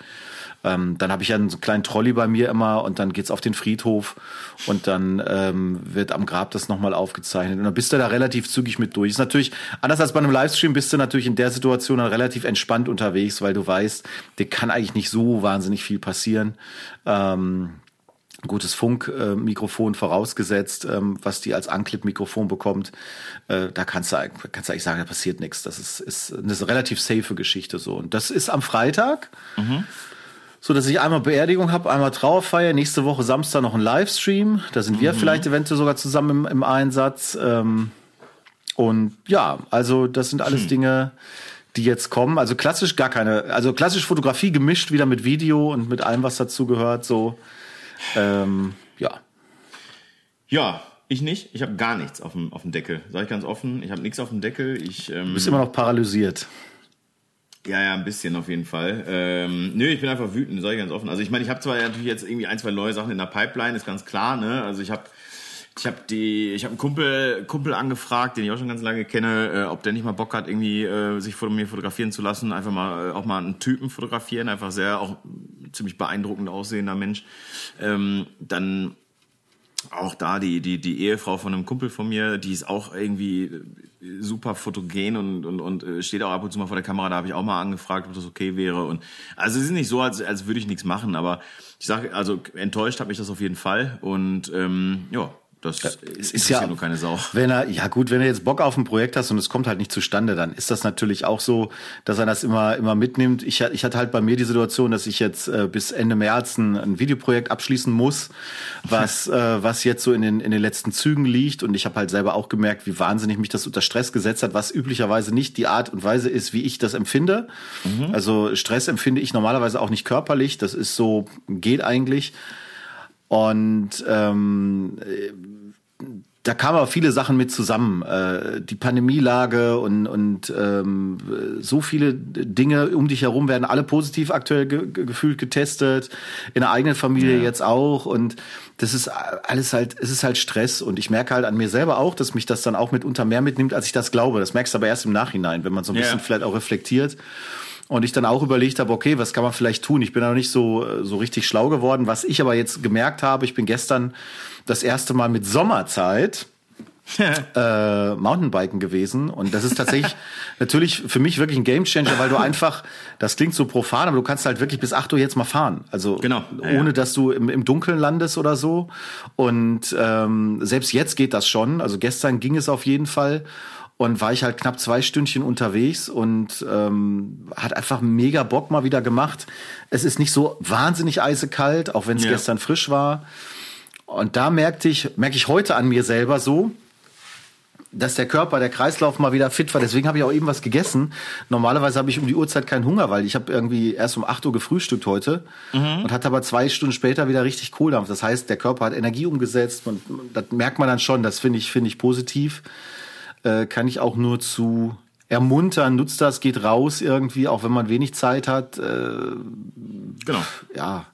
Ähm, dann habe ich ja einen kleinen Trolley bei mir immer und dann geht's auf den Friedhof und dann ähm, wird am Grab das nochmal aufgezeichnet. Und dann bist du da relativ zügig mit durch. Ist natürlich, anders als bei einem Livestream, bist du natürlich in der Situation dann relativ entspannt unterwegs, weil du weißt, dir kann eigentlich nicht so wahnsinnig viel passieren. Ähm, gutes Funkmikrofon vorausgesetzt, ähm, was die als Anklipp-Mikrofon bekommt. Äh, da kannst du, kannst du eigentlich sagen, da passiert nichts. Das ist, ist eine relativ safe Geschichte so. Und das ist am Freitag. Mhm. So dass ich einmal Beerdigung habe, einmal Trauerfeier, nächste Woche Samstag noch ein Livestream. Da sind mhm. wir vielleicht eventuell sogar zusammen im, im Einsatz. Ähm, und ja, also das sind alles hm. Dinge, die jetzt kommen. Also klassisch gar keine, also klassisch Fotografie gemischt wieder mit Video und mit allem, was dazu gehört. So, ähm, ja. Ja, ich nicht. Ich habe gar nichts auf dem, auf dem Deckel. Sag ich ganz offen. Ich habe nichts auf dem Deckel. Ich, ähm, du bist immer noch paralysiert. Ja, ja, ein bisschen auf jeden Fall. Ähm, nö, ich bin einfach wütend, sage ich ganz offen. Also ich meine, ich habe zwar natürlich jetzt irgendwie ein, zwei neue Sachen in der Pipeline, ist ganz klar, ne? Also ich habe ich habe die, einen Kumpel, Kumpel angefragt, den ich auch schon ganz lange kenne, äh, ob der nicht mal Bock hat, irgendwie äh, sich von mir fotografieren zu lassen, einfach mal äh, auch mal einen Typen fotografieren, einfach sehr auch ziemlich beeindruckend aussehender Mensch. Ähm, dann auch da die, die, die Ehefrau von einem Kumpel von mir, die ist auch irgendwie super fotogen und, und, und äh, steht auch ab und zu mal vor der Kamera. Da habe ich auch mal angefragt, ob das okay wäre. Und also es ist nicht so, als, als würde ich nichts machen, aber ich sage, also enttäuscht hat mich das auf jeden Fall. Und ähm, ja, das ja, ist, ist ja nur keine Sau. Wenn er, ja gut, wenn er jetzt Bock auf ein Projekt hast und es kommt halt nicht zustande, dann ist das natürlich auch so, dass er das immer, immer mitnimmt. Ich, ich hatte halt bei mir die Situation, dass ich jetzt äh, bis Ende März ein, ein Videoprojekt abschließen muss, was, äh, was jetzt so in den, in den letzten Zügen liegt. Und ich habe halt selber auch gemerkt, wie wahnsinnig mich das unter Stress gesetzt hat, was üblicherweise nicht die Art und Weise ist, wie ich das empfinde. Mhm. Also Stress empfinde ich normalerweise auch nicht körperlich. Das ist so, geht eigentlich. Und ähm, da kamen aber viele Sachen mit zusammen. Äh, die Pandemielage und, und ähm, so viele Dinge um dich herum werden alle positiv aktuell ge gefühlt getestet. In der eigenen Familie ja. jetzt auch. Und das ist alles halt, es ist halt Stress. Und ich merke halt an mir selber auch, dass mich das dann auch mitunter mehr mitnimmt, als ich das glaube. Das merkst du aber erst im Nachhinein, wenn man so ein ja. bisschen vielleicht auch reflektiert. Und ich dann auch überlegt habe, okay, was kann man vielleicht tun? Ich bin noch nicht so, so richtig schlau geworden. Was ich aber jetzt gemerkt habe, ich bin gestern das erste Mal mit Sommerzeit äh, Mountainbiken gewesen. Und das ist tatsächlich natürlich für mich wirklich ein Gamechanger, weil du einfach, das klingt so profan, aber du kannst halt wirklich bis 8 Uhr jetzt mal fahren. Also genau. ohne ja. dass du im, im Dunkeln landest oder so. Und ähm, selbst jetzt geht das schon. Also gestern ging es auf jeden Fall und war ich halt knapp zwei Stündchen unterwegs und ähm, hat einfach mega Bock mal wieder gemacht. Es ist nicht so wahnsinnig eisekalt, auch wenn es ja. gestern frisch war. Und da merkte ich, merke ich heute an mir selber so, dass der Körper, der Kreislauf mal wieder fit war. Deswegen habe ich auch eben was gegessen. Normalerweise habe ich um die Uhrzeit keinen Hunger, weil ich habe irgendwie erst um 8 Uhr gefrühstückt heute mhm. und hatte aber zwei Stunden später wieder richtig Kohldampf. Das heißt, der Körper hat Energie umgesetzt und das merkt man dann schon. Das finde ich, finde ich positiv äh, kann ich auch nur zu ermuntern, nutzt das, geht raus irgendwie, auch wenn man wenig Zeit hat. Äh, genau. Ja,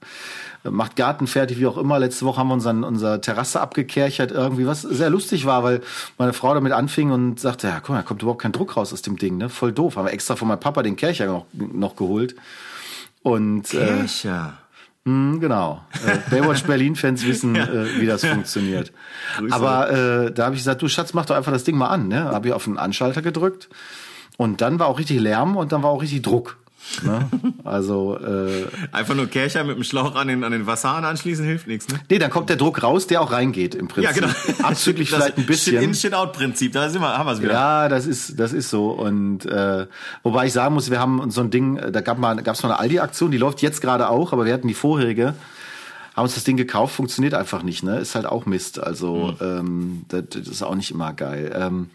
macht Garten fertig, wie auch immer. Letzte Woche haben wir unseren, unsere Terrasse abgekerchert irgendwie, was sehr lustig war, weil meine Frau damit anfing und sagte, ja, guck mal, da kommt überhaupt kein Druck raus aus dem Ding, ne? Voll doof. Haben wir extra von meinem Papa den Kercher noch, noch geholt. Und, äh, Kercher. Äh, Mm, genau. Äh, Baywatch Berlin-Fans wissen, ja. äh, wie das funktioniert. Grüße. Aber äh, da habe ich gesagt, du Schatz, mach doch einfach das Ding mal an. Ne? Habe ich auf den Anschalter gedrückt und dann war auch richtig Lärm und dann war auch richtig Druck. Ne? Also äh, einfach nur Kercher mit dem Schlauch an den an den Wasserhahn anschließen hilft nichts. Ne? Nee, dann kommt der Druck raus, der auch reingeht im Prinzip. Ja, genau. Abzüglich vielleicht ein bisschen. In Shit Out Prinzip, da sind wir, haben wir es wieder. Ja, das ist das ist so und äh, wobei ich sagen muss, wir haben so ein Ding, da gab mal gab's mal eine Aldi Aktion, die läuft jetzt gerade auch, aber wir hatten die vorherige haben uns das Ding gekauft, funktioniert einfach nicht, ne? Ist halt auch Mist. Also mhm. ähm, das, das ist auch nicht immer geil. Ähm,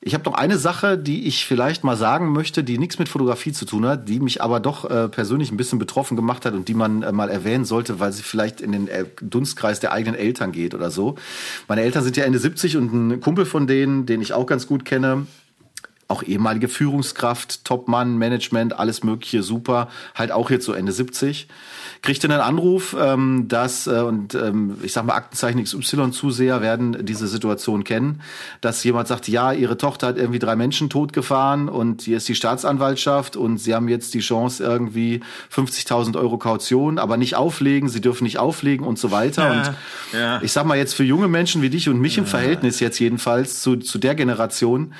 ich habe noch eine Sache, die ich vielleicht mal sagen möchte, die nichts mit Fotografie zu tun hat, die mich aber doch äh, persönlich ein bisschen betroffen gemacht hat und die man äh, mal erwähnen sollte, weil sie vielleicht in den äh, Dunstkreis der eigenen Eltern geht oder so. Meine Eltern sind ja Ende 70 und ein Kumpel von denen, den ich auch ganz gut kenne, auch ehemalige Führungskraft, Topmann, Management, alles Mögliche, super, halt auch jetzt so Ende 70 kriegte einen Anruf, ähm, dass, äh, und ähm, ich sag mal, Aktenzeichen XY-Zuseher werden diese Situation kennen, dass jemand sagt, ja, ihre Tochter hat irgendwie drei Menschen totgefahren und hier ist die Staatsanwaltschaft und sie haben jetzt die Chance irgendwie 50.000 Euro Kaution, aber nicht auflegen, sie dürfen nicht auflegen und so weiter. Ja, und ja. ich sag mal jetzt für junge Menschen wie dich und mich im Verhältnis jetzt jedenfalls zu, zu der Generation,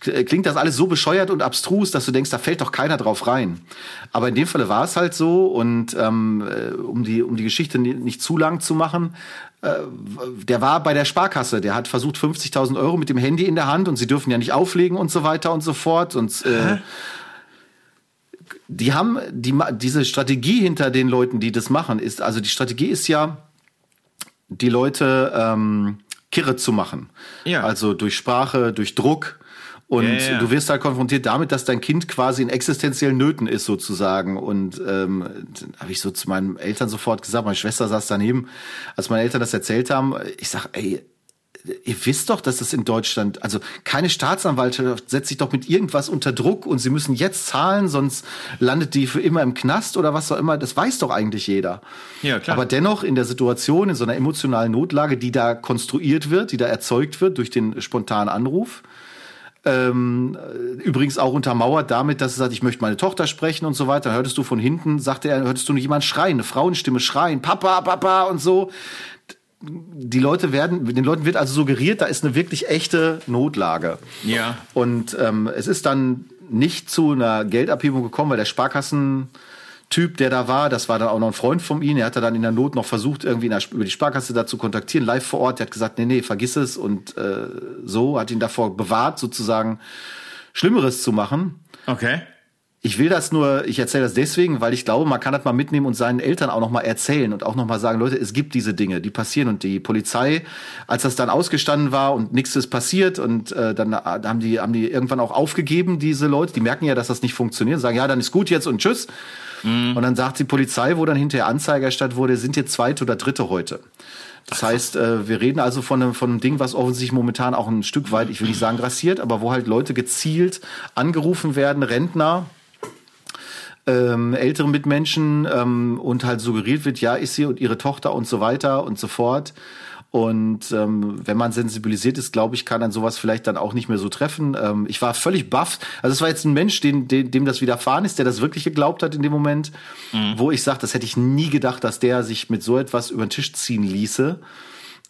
klingt klingt das alles so bescheuert und abstrus, dass du denkst, da fällt doch keiner drauf rein. Aber in dem Falle war es halt so und ähm, äh, um die um die Geschichte nicht zu lang zu machen, äh, der war bei der Sparkasse, der hat versucht 50.000 Euro mit dem Handy in der Hand und sie dürfen ja nicht auflegen und so weiter und so fort und äh, die haben die diese Strategie hinter den Leuten, die das machen, ist also die Strategie ist ja die Leute ähm, kirre zu machen. Ja. Also durch Sprache, durch Druck. Und ja, ja. du wirst halt konfrontiert damit, dass dein Kind quasi in existenziellen Nöten ist sozusagen. Und ähm, habe ich so zu meinen Eltern sofort gesagt, meine Schwester saß daneben, als meine Eltern das erzählt haben, ich sag, ey, ihr wisst doch, dass es in Deutschland, also keine Staatsanwaltschaft setzt sich doch mit irgendwas unter Druck und sie müssen jetzt zahlen, sonst landet die für immer im Knast oder was auch immer. Das weiß doch eigentlich jeder. Ja, klar. Aber dennoch in der Situation, in so einer emotionalen Notlage, die da konstruiert wird, die da erzeugt wird durch den spontanen Anruf, ähm, übrigens auch untermauert damit, dass er sagt, ich möchte meine Tochter sprechen und so weiter. Dann hörtest du von hinten, sagte er, hörtest du nicht jemand schreien, eine Frauenstimme schreien, Papa, Papa und so die Leute werden, den Leuten wird also suggeriert, da ist eine wirklich echte Notlage. Ja. Und ähm, es ist dann nicht zu einer Geldabhebung gekommen, weil der Sparkassentyp, der da war, das war dann auch noch ein Freund von ihm, er hat dann in der Not noch versucht, irgendwie der, über die Sparkasse da zu kontaktieren, live vor Ort, der hat gesagt, nee, nee, vergiss es und äh, so, hat ihn davor bewahrt, sozusagen Schlimmeres zu machen. Okay. Ich will das nur, ich erzähle das deswegen, weil ich glaube, man kann das mal mitnehmen und seinen Eltern auch noch mal erzählen und auch noch mal sagen, Leute, es gibt diese Dinge, die passieren und die Polizei, als das dann ausgestanden war und nichts ist passiert und äh, dann haben die haben die irgendwann auch aufgegeben, diese Leute, die merken ja, dass das nicht funktioniert, sagen ja, dann ist gut jetzt und tschüss. Mhm. Und dann sagt die Polizei, wo dann hinterher Anzeige erstattet wurde, sind jetzt zweite oder dritte heute. Das heißt, äh, wir reden also von einem, von einem Ding, was offensichtlich momentan auch ein Stück weit, ich will nicht sagen grassiert, aber wo halt Leute gezielt angerufen werden, Rentner, ähm, ältere Mitmenschen ähm, und halt suggeriert wird, ja, ist sie und ihre Tochter und so weiter und so fort. Und ähm, wenn man sensibilisiert ist, glaube ich, kann dann sowas vielleicht dann auch nicht mehr so treffen. Ähm, ich war völlig baff. Also es war jetzt ein Mensch, den, dem, dem das widerfahren ist, der das wirklich geglaubt hat in dem Moment, mhm. wo ich sage, das hätte ich nie gedacht, dass der sich mit so etwas über den Tisch ziehen ließe.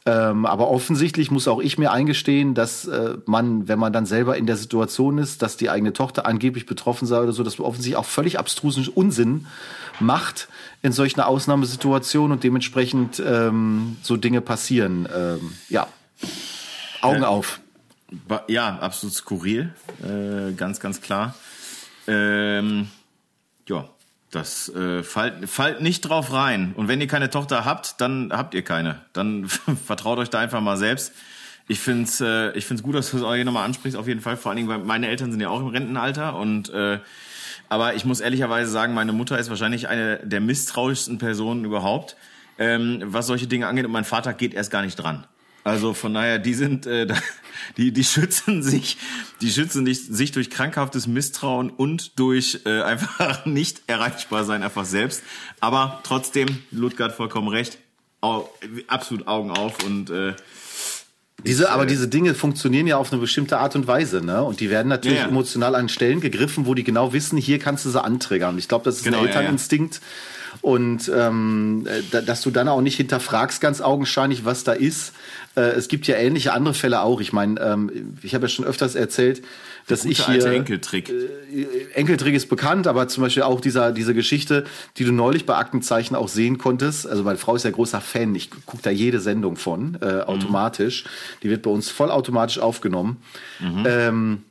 Ähm, aber offensichtlich muss auch ich mir eingestehen, dass äh, man, wenn man dann selber in der Situation ist, dass die eigene Tochter angeblich betroffen sei oder so, dass man offensichtlich auch völlig abstrusen Unsinn macht in solchen Ausnahmesituationen und dementsprechend ähm, so Dinge passieren. Ähm, ja, Augen äh, auf. Ja, absolut skurril, äh, ganz, ganz klar. Ähm, ja, das äh, fallt, fallt nicht drauf rein. Und wenn ihr keine Tochter habt, dann habt ihr keine. Dann vertraut euch da einfach mal selbst. Ich finde es äh, gut, dass du es hier nochmal ansprichst, auf jeden Fall. Vor allen Dingen, weil meine Eltern sind ja auch im Rentenalter. Und äh, aber ich muss ehrlicherweise sagen, meine Mutter ist wahrscheinlich eine der misstrauischsten Personen überhaupt, ähm, was solche Dinge angeht. Und mein Vater geht erst gar nicht dran. Also von daher, die sind, äh, die, die schützen sich, die schützen sich durch krankhaftes Misstrauen und durch äh, einfach nicht erreichbar sein, einfach selbst. Aber trotzdem, Ludgard vollkommen recht, Au, absolut Augen auf und äh, diese, aber diese Dinge funktionieren ja auf eine bestimmte Art und Weise, ne? Und die werden natürlich ja, ja. emotional an Stellen gegriffen, wo die genau wissen, hier kannst du sie anträgern. Ich glaube, das ist genau, ein Elterninstinkt. Ja, und ähm, dass du dann auch nicht hinterfragst, ganz augenscheinlich, was da ist. Äh, es gibt ja ähnliche andere Fälle auch. Ich meine, ähm, ich habe ja schon öfters erzählt, dass ich hier Enkeltrick. Äh, Enkeltrick ist bekannt, aber zum Beispiel auch dieser diese Geschichte, die du neulich bei Aktenzeichen auch sehen konntest. Also meine Frau ist ja großer Fan. Ich gucke da jede Sendung von äh, automatisch. Mhm. Die wird bei uns vollautomatisch aufgenommen. Mhm. Ähm,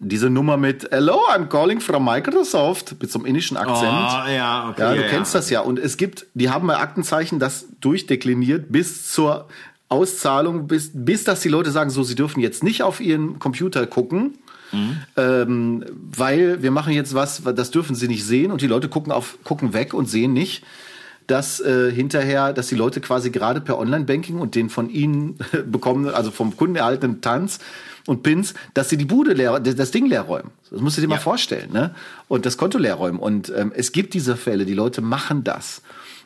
diese Nummer mit Hello, I'm calling from Microsoft mit so einem indischen Akzent. Oh, ja, okay. Ja, du ja, kennst ja. das ja. Und es gibt, die haben bei Aktenzeichen das durchdekliniert bis zur Auszahlung, bis, bis dass die Leute sagen, so, sie dürfen jetzt nicht auf ihren Computer gucken, mhm. ähm, weil wir machen jetzt was, das dürfen sie nicht sehen und die Leute gucken auf, gucken weg und sehen nicht, dass äh, hinterher, dass die Leute quasi gerade per Online-Banking und den von ihnen bekommen, also vom Kunden erhaltenen Tanz und Pins, dass sie die Bude leer, das Ding leer räumen. Das musst du dir ja. mal vorstellen, ne? Und das Konto leer räumen. Und ähm, es gibt diese Fälle, die Leute machen das.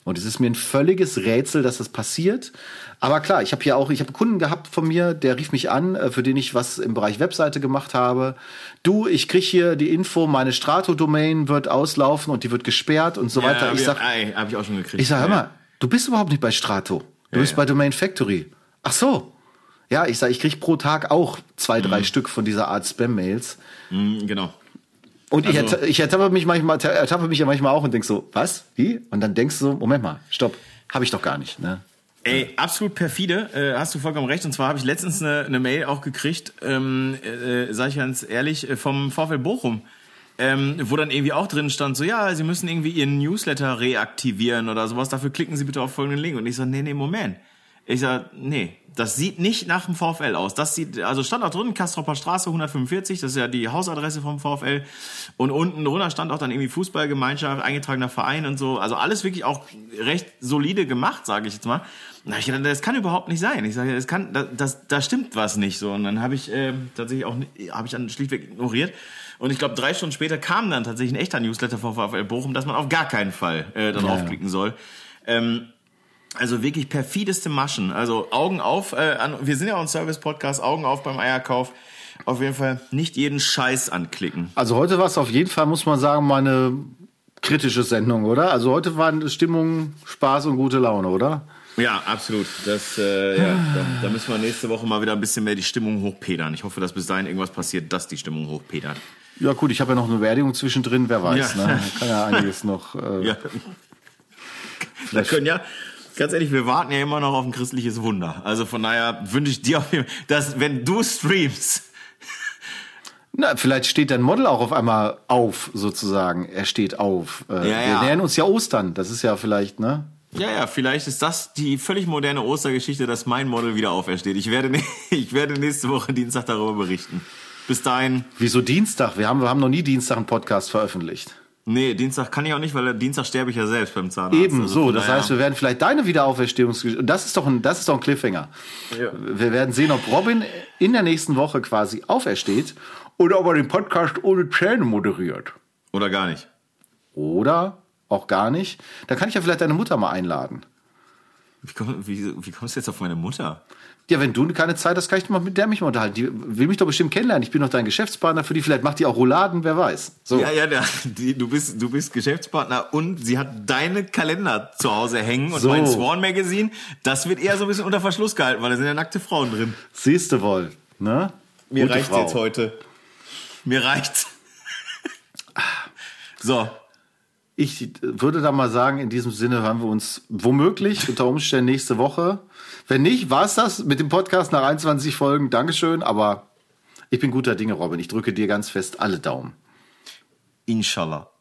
Und es ist mir ein völliges Rätsel, dass das passiert. Aber klar, ich habe hier auch, ich habe einen Kunden gehabt von mir, der rief mich an, äh, für den ich was im Bereich Webseite gemacht habe. Du, ich krieg hier die Info, meine Strato-Domain wird auslaufen und die wird gesperrt und so ja, weiter. Ich sag, habe ich auch schon gekriegt. Ich sag, hör mal, du bist überhaupt nicht bei Strato. Du ja, bist ja. bei Domain Factory. Ach so. Ja, ich sag, ich krieg pro Tag auch zwei, drei Stück von dieser Art Spam-Mails. Mhm, genau. Und ich, Also- erta- ich ertappe mich manchmal, ertappe mich ja manchmal auch und denk so, was? Wie? Und dann denkst du so, Moment mal, stopp, habe ich doch gar nicht. Ne? Ey, absolut perfide, äh, hast du vollkommen recht. Und zwar habe ich letztens eine, eine Mail auch gekriegt, ähm, äh, sage ich ganz ehrlich, äh, vom VfL Bochum. Ähm, wo dann irgendwie auch drin stand, so ja, Sie müssen irgendwie Ihren Newsletter reaktivieren oder sowas, dafür klicken Sie bitte auf folgenden Link. Und ich so, nee, nee, Moment. Ich sag, nee, das sieht nicht nach dem VfL aus. Das sieht, also stand auch drin, Kastropper Straße 145, das ist ja die Hausadresse vom VfL. Und unten drunter stand auch dann irgendwie Fußballgemeinschaft, eingetragener Verein und so. Also alles wirklich auch recht solide gemacht, sage ich jetzt mal. Na, ich gedacht, das kann überhaupt nicht sein. Ich sage, das kann, das, das, da stimmt was nicht so. Und dann habe ich äh, tatsächlich auch, habe ich dann schlichtweg ignoriert. Und ich glaube, drei Stunden später kam dann tatsächlich ein echter Newsletter vom VfL Bochum, dass man auf gar keinen Fall äh, darauf Ja. klicken soll. Ähm, also wirklich perfideste Maschen. Also Augen auf. Äh, an, wir sind ja auch ein Service-Podcast. Augen auf beim Eierkauf. Auf jeden Fall nicht jeden Scheiß anklicken. Also heute war es auf jeden Fall, muss man sagen, mal eine kritische Sendung, oder? Also heute waren Stimmung, Spaß und gute Laune, oder? Ja, absolut. Das, äh, ja, da, da müssen wir nächste Woche mal wieder ein bisschen mehr die Stimmung hochpedern. Ich hoffe, dass bis dahin irgendwas passiert, dass die Stimmung hochpedert. Ja gut, ich habe ja noch eine Beerdigung zwischendrin, wer weiß. Ja. Ne? Kann ja einiges noch. Äh, Ja. Wir können ja, ganz ehrlich, wir warten ja immer noch auf ein christliches Wunder. Also von daher wünsche ich dir auf jeden Fall, dass wenn du streamst, Na, vielleicht steht dein Model auch auf einmal auf, sozusagen. Er steht auf. Äh, Ja, wir ja. nähern uns ja Ostern. Das ist ja vielleicht, ne? Ja, ja, vielleicht ist das die völlig moderne Ostergeschichte, dass mein Model wieder aufersteht. Ich werde, ich werde nächste Woche Dienstag darüber berichten. Bis dahin, Wieso Dienstag? Wir haben, wir haben noch nie Dienstag einen Podcast veröffentlicht. Nee, Dienstag kann ich auch nicht, weil Dienstag sterbe ich ja selbst beim Zahnarzt. Eben Also so. Das daher- heißt, wir werden vielleicht deine Wiederauferstehungsgeschichte. Und das ist doch ein, das ist doch ein Cliffhanger. Ja. Wir werden sehen, ob Robin in der nächsten Woche quasi aufersteht oder ob er den Podcast ohne Zähne moderiert. Oder gar nicht. Oder auch gar nicht. Dann kann ich ja vielleicht deine Mutter mal einladen. Wie, komm, wie, wie kommst du jetzt auf meine Mutter? Ja, wenn du keine Zeit hast, kann ich mal mit der mich mal unterhalten. Die will mich doch bestimmt kennenlernen. Ich bin doch dein Geschäftspartner für die. Vielleicht macht die auch Rouladen, wer weiß. So. Ja, ja, der, die, du, bist, du bist Geschäftspartner und sie hat deine Kalender zu Hause hängen und So. mein Swan Magazine, das wird eher so ein bisschen unter Verschluss gehalten, weil da sind ja nackte Frauen drin. Siehst du wohl, ne? Mir Gute reicht's Frau. jetzt heute. Mir reicht's. So, Ich würde da mal sagen, in diesem Sinne hören wir uns womöglich unter Umständen nächste Woche. Wenn nicht, war's das mit dem Podcast nach 21 Folgen. Dankeschön, aber ich bin guter Dinge, Robin. Ich drücke dir ganz fest alle Daumen. inshallah.